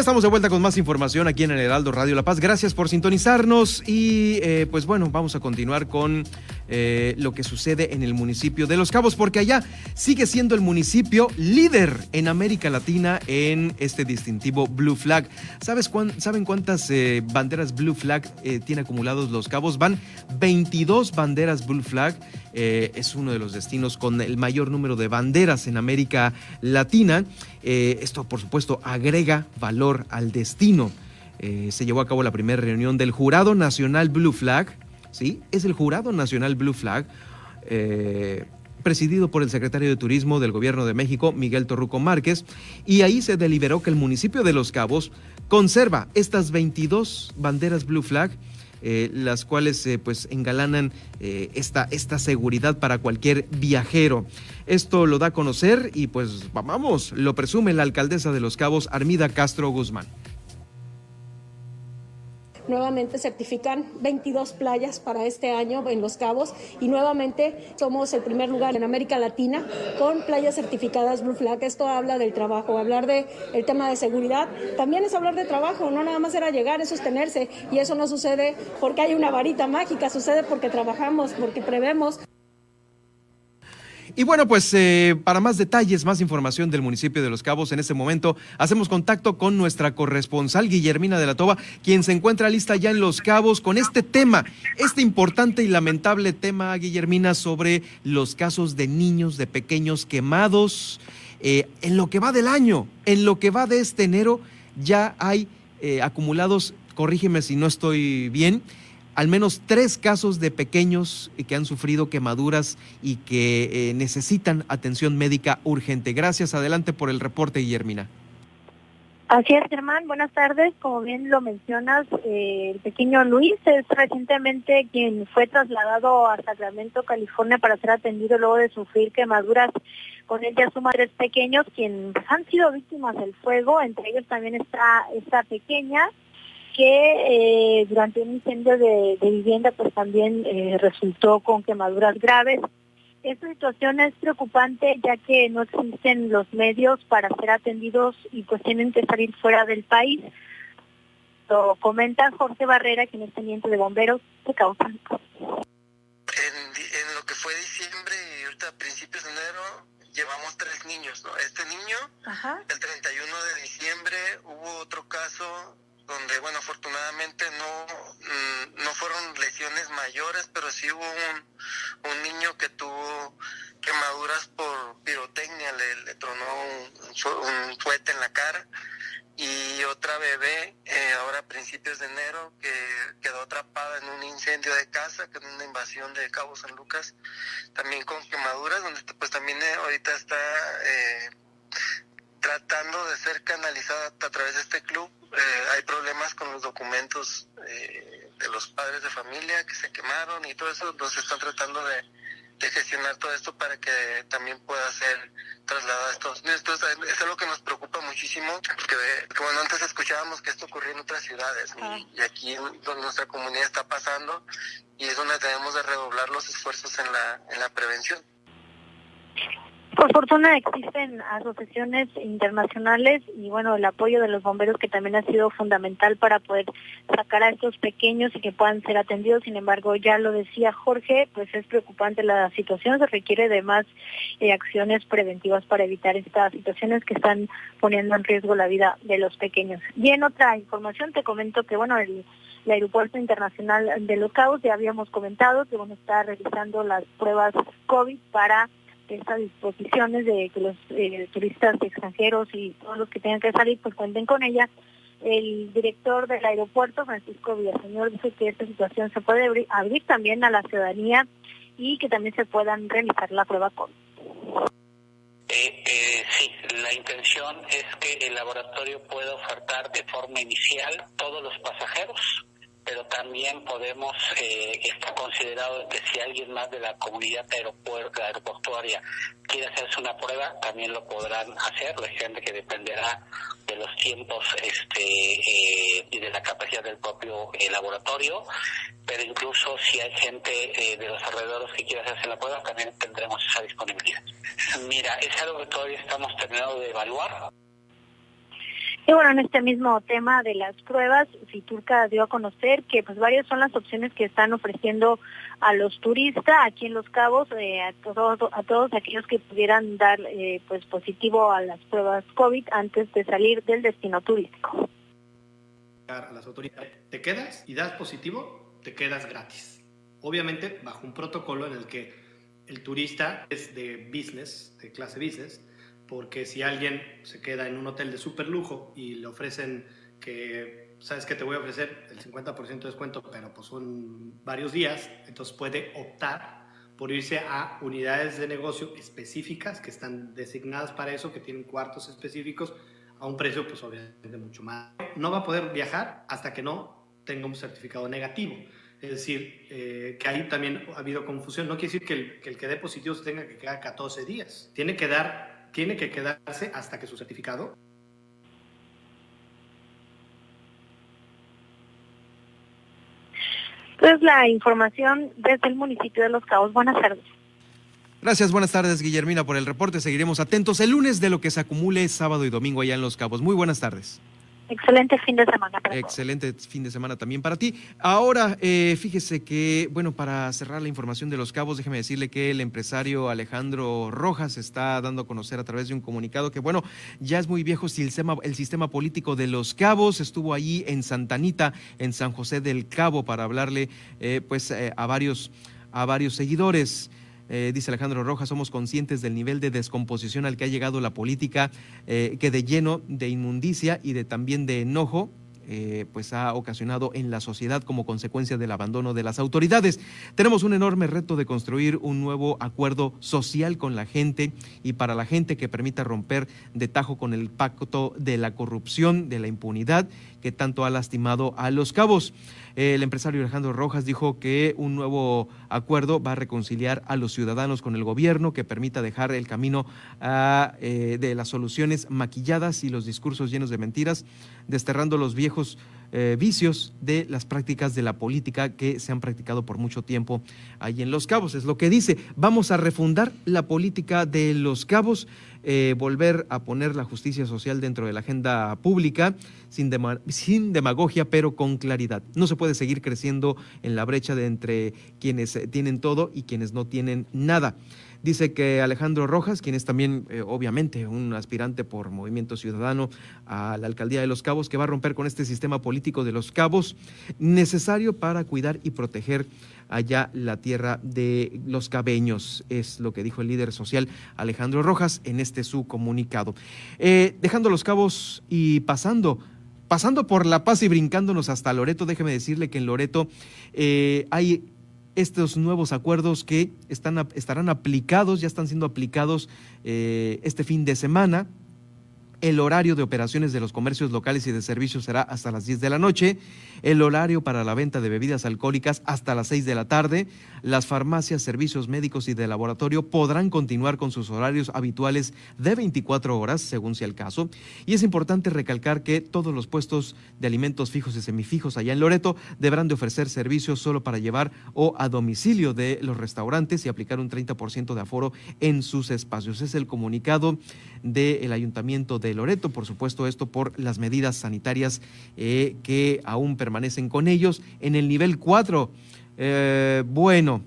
Estamos de vuelta con más información aquí en el Heraldo Radio La Paz. Gracias por sintonizarnos y eh, pues bueno, vamos a continuar con eh, lo que sucede en el municipio de Los Cabos, porque allá sigue siendo el municipio líder en América Latina en este distintivo Blue Flag. ¿Sabes ¿Saben cuántas eh, banderas Blue Flag eh, tiene acumulados Los Cabos? Van 22 banderas Blue Flag. es uno de los destinos con el mayor número de banderas en América Latina. esto, por supuesto, agrega valor al destino. se llevó a cabo la primera reunión del Jurado Nacional Blue Flag ¿sí? Es el Jurado Nacional Blue Flag, eh, presidido por el secretario de Turismo del Gobierno de México, Miguel Torruco Márquez, y ahí se deliberó que el municipio de Los Cabos conserva estas 22 banderas Blue Flag, eh, las cuales eh, pues engalanan esta, esta seguridad para cualquier viajero. Esto lo da a conocer y pues vamos, lo presume la alcaldesa de Los Cabos, Armida Castro Guzmán nuevamente certifican 22 playas para este año en Los Cabos y nuevamente somos el primer lugar en América Latina con playas certificadas Blue Flag. Esto habla del trabajo, hablar del el tema de seguridad, también es hablar de trabajo, no nada más era llegar, es sostenerse y eso no sucede porque hay una varita mágica, sucede porque trabajamos, porque prevemos. Y bueno, pues eh, para más detalles, más información del municipio de Los Cabos, en este momento hacemos contacto con nuestra corresponsal Guillermina de la Toba, quien se encuentra lista ya en Los Cabos con este tema, este importante y lamentable tema, Guillermina, sobre los casos de niños, de pequeños quemados. Eh, en lo que va del año, en lo que va de este enero, ya hay eh, acumulados, corrígeme si no estoy bien, al menos tres casos de pequeños que han sufrido quemaduras y que eh, necesitan atención médica urgente. Gracias, adelante por el reporte, Guillermina. Así es, Germán. Buenas tardes. Como bien lo mencionas, eh, el pequeño Luis es recientemente quien fue trasladado a Sacramento, California, para ser atendido luego de sufrir quemaduras. Con él ya suma tres pequeños quienes han sido víctimas del fuego. Entre ellos también está esta pequeña que eh, durante un incendio de, vivienda pues también eh, resultó con quemaduras graves. Esta situación es preocupante ya que no existen los medios para ser atendidos y pues tienen que salir fuera del país. Lo comenta Jorge Barrera, quien es teniente de bomberos de Causan. En, lo que fue diciembre y ahorita a principios de enero llevamos tres niños, ¿no? Este niño, el 31 de diciembre hubo otro caso donde, bueno, afortunadamente no, mm, no fueron lesiones mayores, pero sí hubo un, un niño que tuvo quemaduras por pirotecnia, le, tronó un, un, en la cara y otra bebé eh, ahora a principios de enero que quedó atrapada en un incendio de casa, que es una invasión de Cabo San Lucas, también con quemaduras, donde pues también eh, ahorita está eh, tratando de ser canalizada a través de este club. Eh, hay problemas con los documentos eh, de los padres de familia que se quemaron y todo eso, entonces están tratando de, gestionar todo esto para que también pueda ser trasladado a Estados Unidos. Entonces, es algo que nos preocupa muchísimo, porque bueno, antes escuchábamos que esto ocurría en otras ciudades y, aquí donde nuestra comunidad está pasando y es donde tenemos de redoblar los esfuerzos en la, en la prevención. Por fortuna existen asociaciones internacionales y bueno, el apoyo de los bomberos que también ha sido fundamental para poder sacar a estos pequeños y que puedan ser atendidos. Sin embargo, ya lo decía Jorge, pues es preocupante la situación, se requiere de más eh, acciones preventivas para evitar estas situaciones que están poniendo en riesgo la vida de los pequeños. Y en otra información te comento que bueno, el aeropuerto internacional de Los Cabos, ya habíamos comentado que bueno, está realizando las pruebas COVID para estas disposiciones de que los eh, turistas extranjeros y todos los que tengan que salir pues cuenten con ella. El director del aeropuerto, Francisco Villaseñor, dice que esta situación se puede abrir, también a la ciudadanía y que también se puedan realizar la prueba COVID. Eh, eh, sí, la intención es que el laboratorio pueda ofertar de forma inicial todos los pasajeros pero también podemos, eh, está considerado que si alguien más de la comunidad aeroportuaria quiere hacerse una prueba, también lo podrán hacer, gente que dependerá de los tiempos este, eh, y de la capacidad del propio eh, laboratorio, pero incluso si hay gente eh, de los alrededores que quiera hacerse la prueba, también tendremos esa disponibilidad. Mira, es algo que todavía estamos terminando de evaluar Y bueno, en este mismo tema de las pruebas, Fiturca dio a conocer que pues varias son las opciones que están ofreciendo a los turistas aquí en Los Cabos, eh, a, todos, a todos aquellos que pudieran dar eh, pues positivo a las pruebas COVID antes de salir del destino turístico. Las autoridades, te quedas y das positivo, te quedas gratis. Obviamente bajo un protocolo en el que el turista es de business, de clase business, porque si alguien se queda en un hotel de super lujo y le ofrecen que, sabes que te voy a ofrecer el 50% de descuento, pero pues son varios días, entonces puede optar por irse a unidades de negocio específicas que están designadas para eso, que tienen cuartos específicos a un precio pues obviamente mucho más. No va a poder viajar hasta que no tenga un certificado negativo. Es decir, eh, que ahí también ha habido confusión. No quiere decir que el, que el que dé positivo se tenga que quedar 14 días. Tiene que dar tiene que quedarse hasta que su certificado es la información desde el municipio de Los Cabos. Buenas tardes. Gracias, buenas tardes Guillermina por el reporte. Seguiremos atentos el lunes de lo que se acumule sábado y domingo allá en Los Cabos. Muy buenas tardes. Excelente fin de semana. Para Excelente fin de semana también para ti. Ahora, eh, fíjese que, bueno, para cerrar la información de los cabos, déjeme decirle que el empresario Alejandro Rojas está dando a conocer a través de un comunicado que, bueno, ya es muy viejo el sistema, el sistema político de los cabos. Estuvo allí en Santanita, en San José del Cabo, para hablarle, eh, pues, eh, a varios, a varios seguidores. Eh, dice Alejandro Rojas, somos conscientes del nivel de descomposición al que ha llegado la política, eh, que de lleno de inmundicia y de también de enojo eh, pues ha ocasionado en la sociedad como consecuencia del abandono de las autoridades. Tenemos un enorme reto de construir un nuevo acuerdo social con la gente y para la gente que permita romper de tajo con el pacto de la corrupción, de la impunidad que tanto ha lastimado a los cabos. El empresario Alejandro Rojas dijo que un nuevo acuerdo va a reconciliar a los ciudadanos con el gobierno que permita dejar el camino eh, de las soluciones maquilladas y los discursos llenos de mentiras, desterrando los viejos eh, vicios de las prácticas de la política que se han practicado por mucho tiempo ahí en Los Cabos. Es lo que dice, vamos a refundar la política de Los Cabos, eh, volver a poner la justicia social dentro de la agenda pública, sin, sin demagogia, pero con claridad. No se puede seguir creciendo en la brecha de entre quienes tienen todo y quienes no tienen nada. Dice que Alejandro Rojas, quien es también eh, obviamente un aspirante por Movimiento Ciudadano a la alcaldía de Los Cabos, que va a romper con este sistema político de Los Cabos necesario para cuidar y proteger allá la tierra de los cabeños, es lo que dijo el líder social Alejandro Rojas en este su comunicado. Eh, dejando los cabos y pasando pasando por La Paz y brincándonos hasta Loreto, déjeme decirle que en Loreto eh, hay estos nuevos acuerdos que están, estarán aplicados, ya están siendo aplicados eh, este fin de semana. El horario de operaciones de los comercios locales y de servicios será hasta las 10 de la noche. El horario para la venta de bebidas alcohólicas hasta las 6 de la tarde. Las farmacias, servicios médicos y de laboratorio podrán continuar con sus horarios habituales de 24 horas, según sea el caso. Y es importante recalcar que todos los puestos de alimentos fijos y semifijos allá en Loreto deberán de ofrecer servicios solo para llevar o a domicilio de los restaurantes y aplicar un 30% de aforo en sus espacios. Es el comunicado del Ayuntamiento de Loreto, por supuesto esto por las medidas sanitarias eh, que aún permanecen con ellos. En el nivel 4, eh, bueno,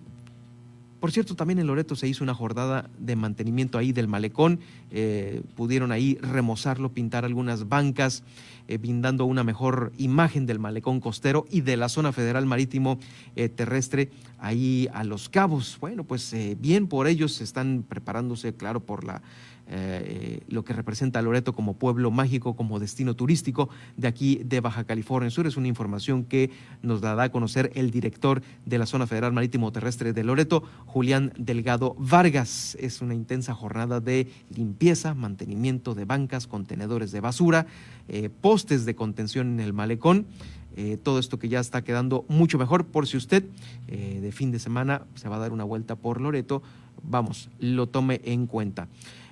por cierto, también en Loreto se hizo una jornada de mantenimiento ahí del malecón. Eh, pudieron ahí remozarlo, pintar algunas bancas, brindando una mejor imagen del malecón costero y de la zona federal marítimo terrestre ahí a los cabos. Bueno, pues bien por ellos, están preparándose, claro, por la eh, lo que representa a Loreto como pueblo mágico, como destino turístico de aquí de Baja California Sur. Es una información que nos la da a conocer el director de la Zona Federal Marítimo Terrestre de Loreto, Julián Delgado Vargas. Es una intensa jornada de limpieza, mantenimiento de bancas, contenedores de basura, eh, postes de contención en el malecón. Eh, todo esto que ya está quedando mucho mejor por si usted de fin de semana se va a dar una vuelta por Loreto, vamos, lo tome en cuenta.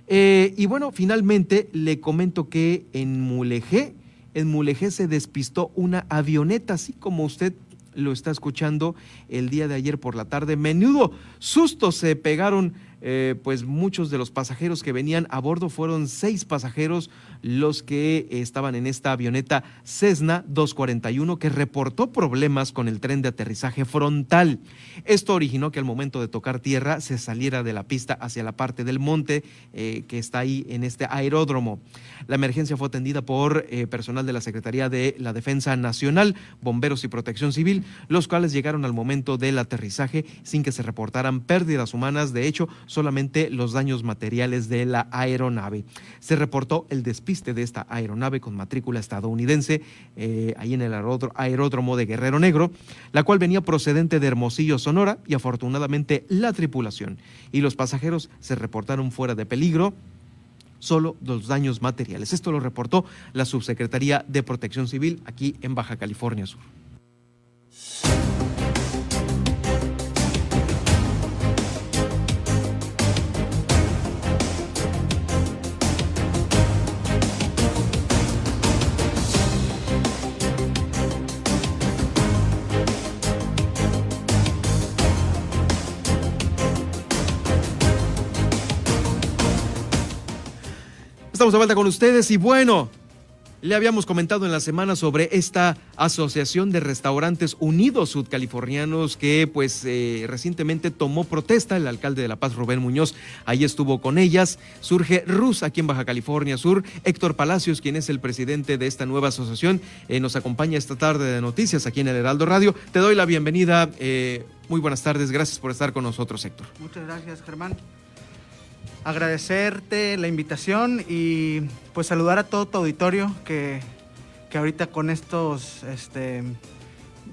Eh, y bueno, finalmente le comento que en Mulegé, en Mulegé se despistó una avioneta, así como usted lo está escuchando el día de ayer por la tarde. Menudo susto se pegaron eh, pues muchos de los pasajeros que venían a bordo fueron seis pasajeros los que estaban en esta avioneta Cessna 241 que reportó problemas con el tren de aterrizaje frontal. Esto originó que al momento de tocar tierra se saliera de la pista hacia la parte del monte eh, que está ahí en este aeródromo. La emergencia fue atendida por eh, personal de la Secretaría de la Defensa Nacional, bomberos y protección civil, los cuales llegaron al momento del aterrizaje sin que se reportaran pérdidas humanas. De hecho, solamente los daños materiales de la aeronave. Se reportó el despiste de esta aeronave con matrícula estadounidense eh, ahí en el aeródromo de Guerrero Negro, la cual venía procedente de Hermosillo, Sonora, y afortunadamente la tripulación y los pasajeros se reportaron fuera de peligro solo los daños materiales. Esto lo reportó la Subsecretaría de Protección Civil aquí en Baja California Sur. Estamos de vuelta con ustedes y bueno, le habíamos comentado en la semana sobre esta Asociación de Restaurantes Unidos Sudcalifornianos que pues eh, recientemente tomó protesta. El alcalde de La Paz, Rubén Muñoz, ahí estuvo con ellas. Surge Rus aquí en Baja California Sur. Héctor Palacios, quien es el presidente de esta nueva asociación, eh, nos acompaña esta tarde de noticias aquí en el Heraldo Radio. Te doy la bienvenida. Eh, muy buenas tardes. Gracias por estar con nosotros, Héctor. Muchas gracias, Germán agradecerte la invitación y pues saludar a todo tu auditorio que, que ahorita con estos, este,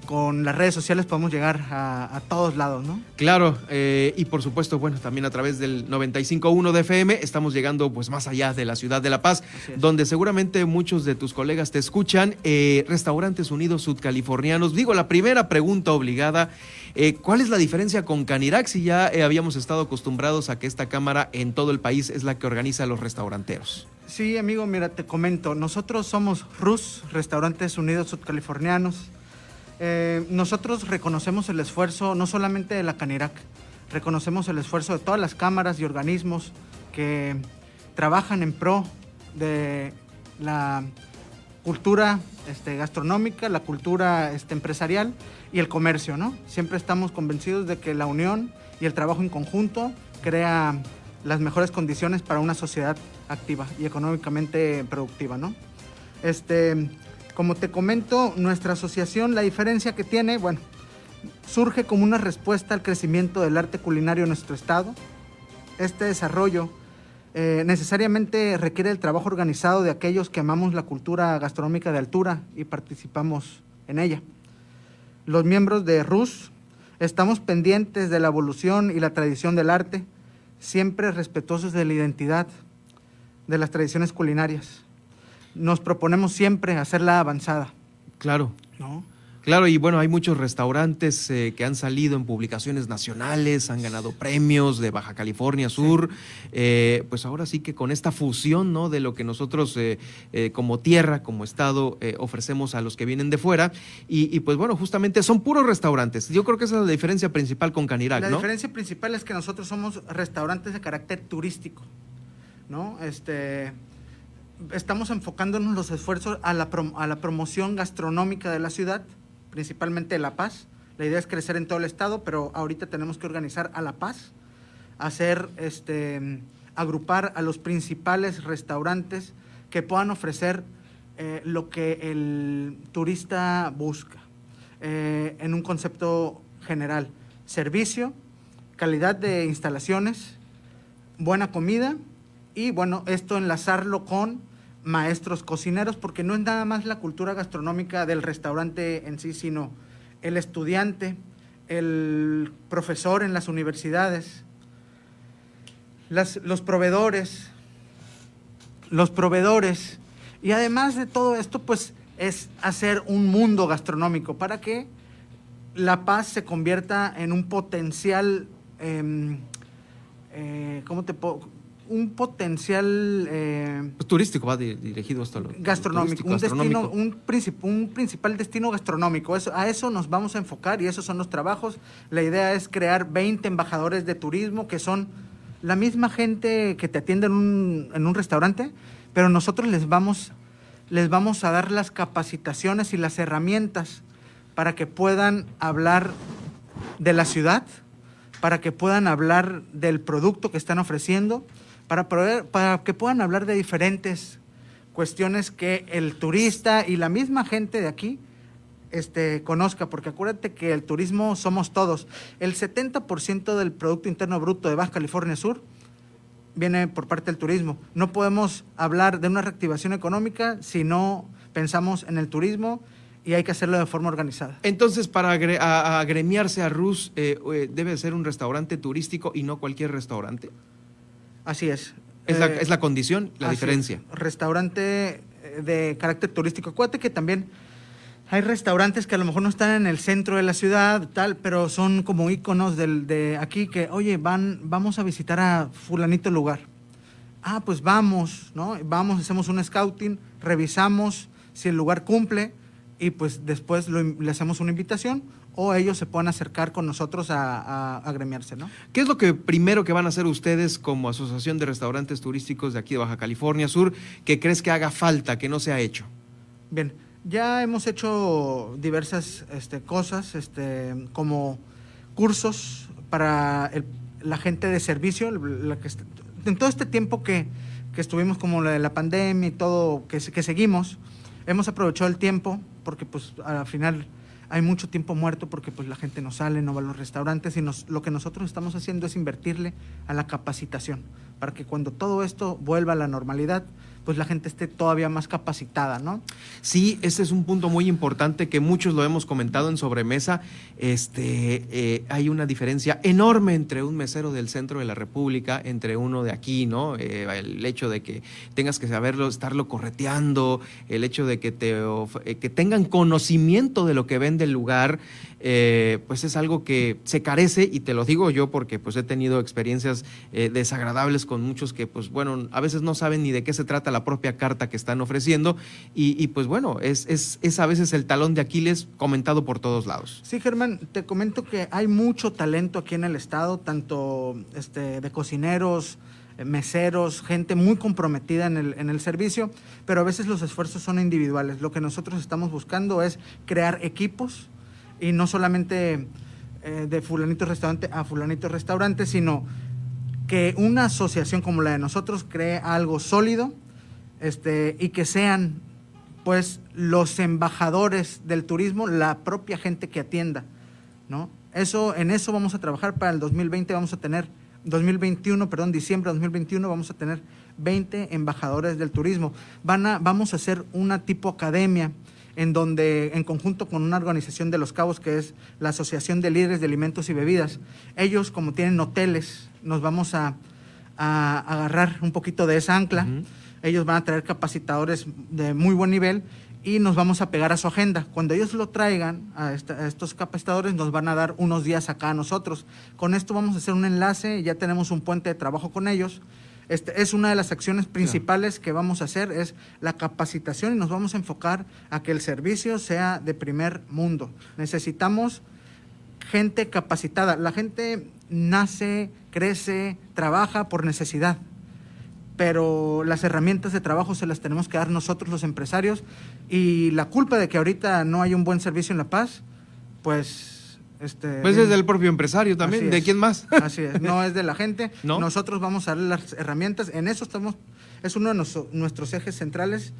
con las redes sociales podemos llegar a, todos lados, ¿no? Claro, eh, y por supuesto, bueno, también a través del 95.1 de FM estamos llegando pues más allá de la ciudad de La Paz, donde seguramente muchos de tus colegas te escuchan. Eh, Restaurantes Unidos Sudcalifornianos. Digo, la primera pregunta obligada eh, ¿Cuál es la diferencia con Canirac si ya eh, habíamos estado acostumbrados a que esta cámara en todo el país es la que organiza a los restauranteros? Sí, amigo, mira, te comento. Nosotros somos RUS, Restaurantes Unidos Sudcalifornianos. Eh, nosotros reconocemos el esfuerzo no solamente de la Canirac, reconocemos el esfuerzo de todas las cámaras y organismos que trabajan en pro de la cultura este, gastronómica, la cultura este, empresarial y el comercio, ¿no? Siempre estamos convencidos de que la unión y el trabajo en conjunto crea las mejores condiciones para una sociedad activa y económicamente productiva, ¿no? Este, como te comento, nuestra asociación, la diferencia que tiene, bueno, surge como una respuesta al crecimiento del arte culinario en nuestro estado. Este desarrollo eh, necesariamente requiere el trabajo organizado de aquellos que amamos la cultura gastronómica de altura y participamos en ella. Los miembros de RUS estamos pendientes de la evolución y la tradición del arte, siempre respetuosos de la identidad de las tradiciones culinarias. Nos proponemos siempre hacerla avanzada. Claro. ¿No? Claro, y bueno, hay muchos restaurantes eh, que han salido en publicaciones nacionales, han ganado premios de Baja California Sur. Eh, pues ahora sí que con esta fusión, ¿no? De lo que nosotros eh, como tierra, como Estado, ofrecemos a los que vienen de fuera. Y, pues bueno, justamente son puros restaurantes. Yo creo que esa es la diferencia principal con Canirac, la ¿no? La diferencia principal es que nosotros somos restaurantes de carácter turístico, ¿no? Este estamos enfocándonos los esfuerzos a la, a la promoción gastronómica de la ciudad principalmente La Paz. La idea es crecer en todo el estado, pero ahorita tenemos que organizar a La Paz, hacer este agrupar a los principales restaurantes que puedan ofrecer eh, lo que el turista busca eh, en un concepto general. Servicio, calidad de instalaciones, buena comida y bueno, esto enlazarlo con maestros cocineros, porque no es nada más la cultura gastronómica del restaurante en sí, sino el estudiante, el profesor en las universidades, los proveedores, los proveedores. Y además de todo esto, pues es hacer un mundo gastronómico para que La Paz se convierta en un potencial, em, eh, ¿cómo te puedo? Un potencial eh, pues turístico va dirigido hasta lo gastronómico, un destino, un, un, principal destino gastronómico. Eso, a eso nos vamos a enfocar y esos son los trabajos. La idea es crear 20 embajadores de turismo que son la misma gente que te atiende en un, en un restaurante, pero nosotros les vamos, les vamos a dar las capacitaciones y las herramientas para que puedan hablar de la ciudad, para que puedan hablar del producto que están ofreciendo, para, para que puedan hablar de diferentes cuestiones que el turista y la misma gente de aquí este, conozca, porque acuérdate que el turismo somos todos. El 70% del Producto Interno Bruto de Baja California Sur viene por parte del turismo. No podemos hablar de una reactivación económica si no pensamos en el turismo y hay que hacerlo de forma organizada. Entonces, para agremiarse a Rus, eh, eh, debe ser un restaurante turístico y no cualquier restaurante. Así es. Es, la, eh, condición, la diferencia. Restaurante de carácter turístico. Acuérdate que también hay restaurantes que a lo mejor no están en el centro de la ciudad, tal, pero son como íconos del, de aquí que, oye, van, vamos a visitar a fulanito lugar. Ah, pues vamos, ¿no? Vamos, hacemos un scouting, revisamos si el lugar cumple y pues después le hacemos una invitación o ellos se pueden acercar con nosotros a, a, gremiarse, ¿no? ¿Qué es lo que primero que van a hacer ustedes como Asociación de Restaurantes Turísticos de aquí de Baja California Sur que crees que haga falta, que no se ha hecho? Bien, ya hemos hecho diversas este, cosas, este, como cursos para la gente de servicio, la que, en todo este tiempo que, que estuvimos como la la pandemia y todo, que, que seguimos, hemos aprovechado el tiempo, porque pues al final hay mucho tiempo muerto porque pues la gente no sale, no va a los restaurantes y nos, lo que nosotros estamos haciendo es invertirle a la capacitación para que cuando todo esto vuelva a la normalidad, pues la gente esté todavía más capacitada, ¿no? Sí, ese es un punto muy importante que muchos lo hemos comentado en sobremesa. Este, eh, hay una diferencia enorme entre un mesero del centro de la República, entre uno de aquí, ¿no? Eh, el hecho de que tengas que saberlo, estarlo correteando, el hecho de que te eh, que tengan conocimiento de lo que vende el lugar. Pues es algo que se carece y te lo digo yo porque pues he tenido experiencias desagradables con muchos que pues bueno, a veces no saben ni de qué se trata la propia carta que están ofreciendo y, pues bueno, es, es, es, a veces el talón de Aquiles comentado por todos lados. Sí, Germán, te comento que hay mucho talento aquí en el estado, tanto este, de cocineros, eh, meseros, gente muy comprometida en el, en el servicio, pero a veces los esfuerzos son individuales. Lo que nosotros estamos buscando es crear equipos y no solamente eh, de fulanito restaurante a fulanito restaurante, sino que una asociación como la de nosotros cree algo sólido este, y que sean pues los embajadores del turismo, la propia gente que atienda, ¿no? Eso, en eso vamos a trabajar para el 2020, vamos a tener, 2021, perdón, diciembre de 2021, vamos a tener 20 embajadores del turismo. Van a, vamos a hacer una tipo academia en donde en conjunto con una organización de Los Cabos, que es la Asociación de Líderes de Alimentos y Bebidas, ellos como tienen hoteles, nos vamos a, agarrar un poquito de esa ancla, ellos van a traer capacitadores de muy buen nivel y nos vamos a pegar a su agenda. Cuando ellos lo traigan a, estos capacitadores, nos van a dar unos días acá a nosotros. Con esto vamos a hacer un enlace, ya tenemos un puente de trabajo con ellos este, es una de las acciones principales que vamos a hacer, es la capacitación y nos vamos a enfocar a que el servicio sea de primer mundo. Necesitamos gente capacitada. La gente nace, crece, trabaja por necesidad, pero las herramientas de trabajo se las tenemos que dar nosotros los empresarios y la culpa de que ahorita no hay un buen servicio en La Paz, pues este, pues es del propio empresario también, ¿de quién más? Así es, no es de la gente. Nosotros vamos a darle las herramientas, en eso estamos, es uno de nuestros ejes centrales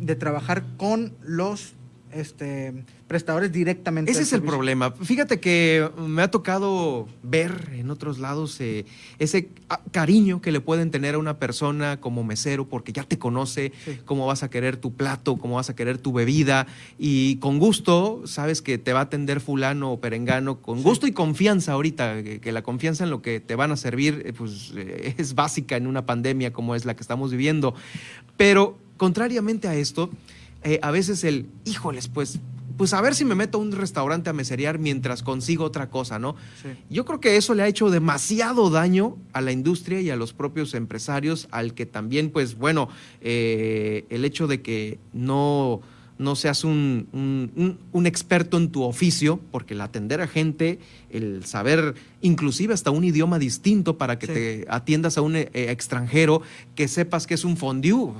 de trabajar con los este, prestadores directamente. Ese es el problema. Fíjate que me ha tocado ver en otros lados eh, ese cariño que le pueden tener a una persona como mesero porque ya te conoce, cómo vas a querer tu plato, cómo vas a querer tu bebida y con gusto sabes que te va a atender fulano o perengano, con gusto y confianza ahorita, que, la confianza en lo que te van a servir eh, pues, eh, es básica en una pandemia como es la que estamos viviendo. Pero contrariamente a esto, a veces el, híjoles, pues pues a ver si me meto a un restaurante a meserear mientras consigo otra cosa, ¿no? Yo creo que eso le ha hecho demasiado daño a la industria y a los propios empresarios, al que también, pues bueno, eh, el hecho de que no no seas un, un, experto en tu oficio, porque el atender a gente, el saber inclusive hasta un idioma distinto para que te atiendas a un eh, extranjero, que sepas que es un fondue.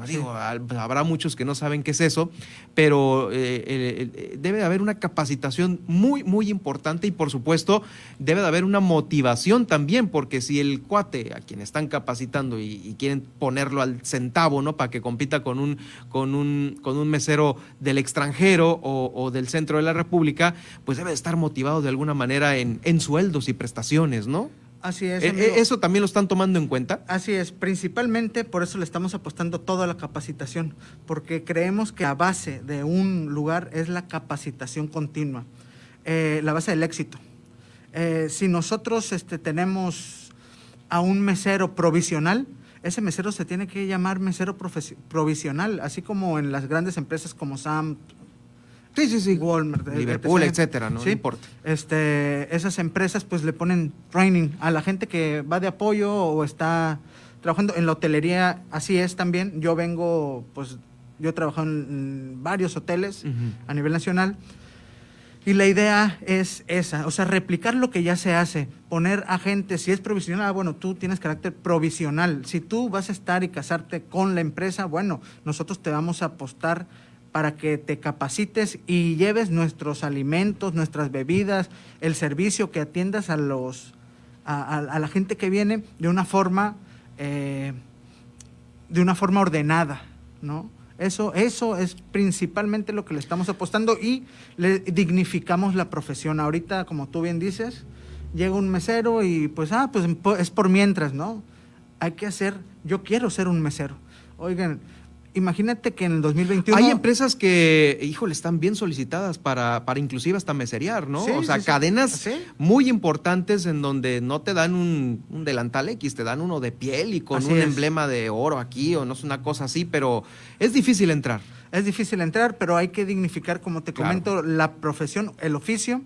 Digo, habrá muchos que no saben qué es eso, pero eh, debe de haber una capacitación muy, muy importante y por supuesto debe de haber una motivación también, porque si el cuate a quien están capacitando y, quieren ponerlo al centavo, ¿no? Para que compita con un, con un, con un mesero del extranjero o, del centro de la República, pues debe de estar motivado de alguna manera en, en sueldos y prestaciones, ¿no? Así es. Eh, eh, ¿Eso también lo están tomando en cuenta? Así es, principalmente por eso le estamos apostando toda la capacitación, porque creemos que la base de un lugar es la capacitación continua, eh, la base del éxito. si nosotros este, tenemos a un mesero provisional, ese mesero se tiene que llamar mesero provisional, así como en las grandes empresas como Sam, Sí, sí, sí. Walmart, Liverpool, etcétera, ¿no? importa. Este, esas empresas pues le ponen training a la gente que va de apoyo o está trabajando en la hotelería, así es también. Yo vengo, pues, yo he trabajado en, varios hoteles a nivel nacional. Y la idea es esa, o sea, replicar lo que ya se hace, poner a gente, si es provisional, ah, bueno, tú tienes carácter provisional. Si tú vas a estar y casarte con la empresa, bueno, nosotros te vamos a apostar para que te capacites y lleves nuestros alimentos, nuestras bebidas, el servicio que atiendas a los a, la gente que viene de una forma eh, de una forma ordenada, ¿no? Eso, eso es principalmente lo que le estamos apostando y le dignificamos la profesión. Ahorita, como tú bien dices, llega un mesero y pues, ah, pues es por mientras, ¿no? Hay que hacer, yo quiero ser un mesero. Oigan, imagínate que en el 2021... Hay empresas que, híjole, están bien solicitadas para, para inclusive hasta meserear, ¿no? o sea, cadenas muy importantes en donde no te dan un, delantal X, te dan uno de piel y con un emblema de oro aquí o no es una cosa así, pero es difícil entrar. Es difícil entrar, pero hay que dignificar, como te comento, la profesión, el oficio.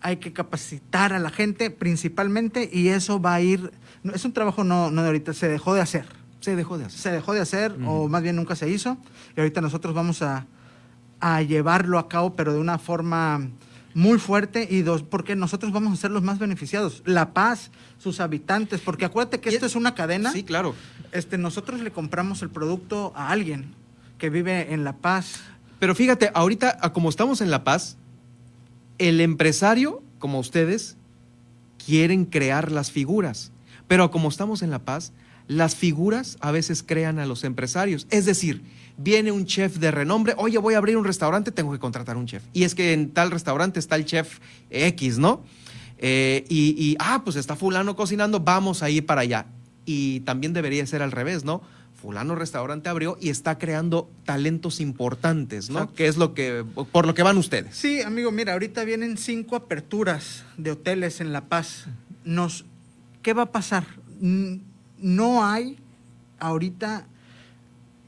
Hay que capacitar a la gente principalmente y eso va a ir... Es un trabajo no, no de ahorita, se dejó de hacer se dejó de hacer. Se dejó de hacer, o más bien nunca se hizo. Y ahorita nosotros vamos a, llevarlo a cabo, pero de una forma muy fuerte y dos, porque nosotros vamos a ser los más beneficiados. La Paz, sus habitantes, porque acuérdate que esto es una cadena. Sí, claro. Este, nosotros le compramos el producto a alguien que vive en La Paz. Pero fíjate, ahorita, como estamos en La Paz, el empresario, como ustedes, quieren crear las figuras. Pero como estamos en La Paz, las figuras a veces crean a los empresarios. Es decir, viene un chef de renombre, oye, voy a abrir un restaurante, tengo que contratar un chef. Y es que en tal restaurante está el chef X, ¿no? Eh, y, ah, pues está fulano cocinando, vamos a ir para allá. Y también debería ser al revés, ¿no? Fulano restaurante abrió y está creando talentos importantes, ¿no? Que es lo que, por lo que van ustedes. Sí, amigo, mira, ahorita vienen cinco aperturas de hoteles en La Paz. Nos, ¿qué va a pasar? No hay ahorita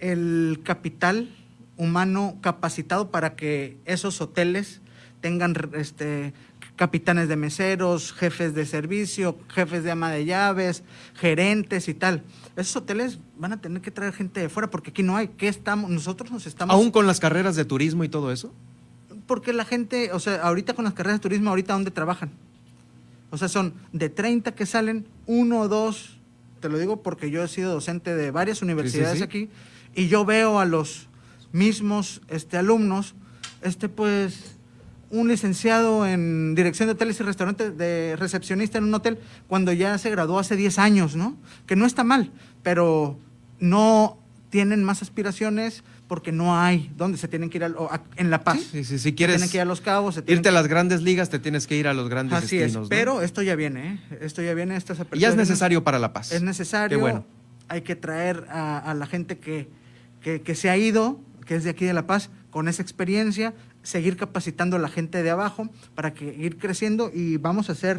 el capital humano capacitado para que esos hoteles tengan este, capitanes de meseros, jefes de servicio, jefes de ama de llaves, gerentes y tal. Esos hoteles van a tener que traer gente de fuera porque aquí no hay. ¿Qué estamos? Nosotros nos estamos. ¿Aún con las carreras de turismo y todo eso? Porque la gente, o sea, ahorita con las carreras de turismo, ahorita ¿dónde trabajan? O sea, son de 30 que salen, uno o dos te lo digo porque yo he sido docente de varias universidades aquí y yo veo a los mismos este, alumnos, este pues un licenciado en dirección de hoteles y restaurantes, de recepcionista en un hotel, cuando ya se graduó hace 10 años, ¿no? Que no está mal, pero no tienen más aspiraciones porque no hay dónde se tienen que ir en La Paz. Sí, sí, si quieres tienen que ir a Los Cabos. irte a las grandes ligas, te tienes que ir a los grandes Así destinos. Es, pero esto ya viene, ¿eh? Esto ya viene, estas Y ya es necesario para La Paz. Es necesario. bueno. Hay que traer a, la gente que, que, se ha ido, que es de aquí de La Paz, con esa experiencia, seguir capacitando a la gente de abajo para que ir creciendo y vamos a hacer...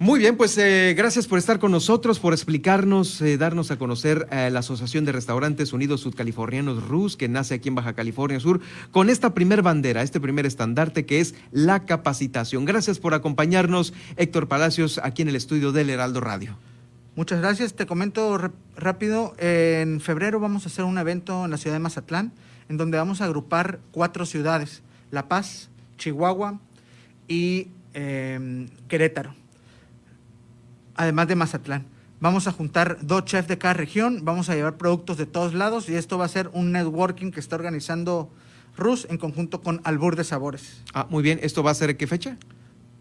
Muy bien, pues eh, gracias por estar con nosotros, por explicarnos, eh, darnos a conocer eh, la Asociación de Restaurantes Unidos Sudcalifornianos RUS, que nace aquí en Baja California Sur, con esta primer bandera, este primer estandarte que es la capacitación. Gracias por acompañarnos, Héctor Palacios, aquí en el estudio del Heraldo Radio. Muchas gracias. Te comento rápido, en febrero vamos a hacer un evento en la ciudad de Mazatlán en donde vamos a agrupar cuatro ciudades, La Paz, Chihuahua y em, Querétaro, además de Mazatlán. Vamos a juntar dos chefs de cada región, vamos a llevar productos de todos lados y esto va a ser un networking que está organizando Rus en conjunto con Albur de Sabores. Ah, muy bien. ¿Esto va a ser qué fecha?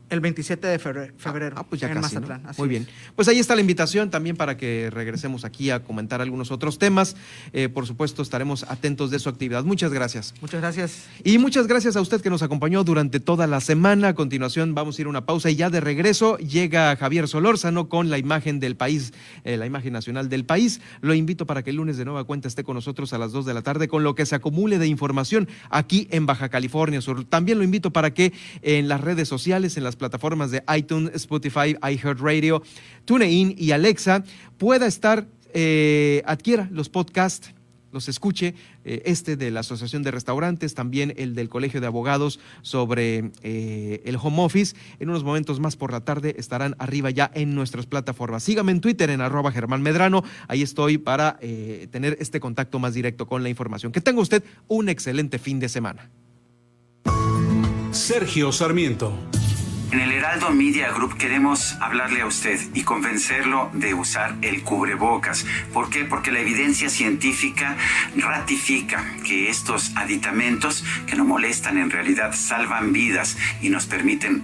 El 27 de febrero. Ah, pues ya en Mazatlán. Muy bien. Pues ahí está la invitación también para que regresemos aquí a comentar algunos otros temas. Eh, por supuesto, estaremos atentos de su actividad. Muchas gracias. Muchas gracias. Y muchas gracias a usted que nos acompañó durante toda la semana. A continuación vamos a ir a una pausa y ya de regreso llega Javier Solórzano con la imagen del país, eh, la imagen nacional del país. Lo invito para que el lunes de nueva cuenta esté con nosotros a las 2 de la tarde con lo que se acumule de información aquí en Baja California Sur. También lo invito para que en las redes sociales, en las plataformas de iTunes, Spotify, iHeartRadio, TuneIn y Alexa pueda estar, eh, adquiera los podcasts los escuche, eh, este de la Asociación de Restaurantes, también el del Colegio de Abogados sobre eh, el home office. En unos momentos más por la tarde estarán arriba ya en nuestras plataformas. Sígame en Twitter en arroba Germán Medrano, ahí estoy para tener este contacto más directo con la información. Que tenga usted un excelente fin de semana. Sergio Sarmiento. En el Heraldo Media Group queremos hablarle a usted y convencerlo de usar el cubrebocas. ¿Por qué? Porque la evidencia científica ratifica que estos aditamentos que no molestan en realidad salvan vidas y nos permiten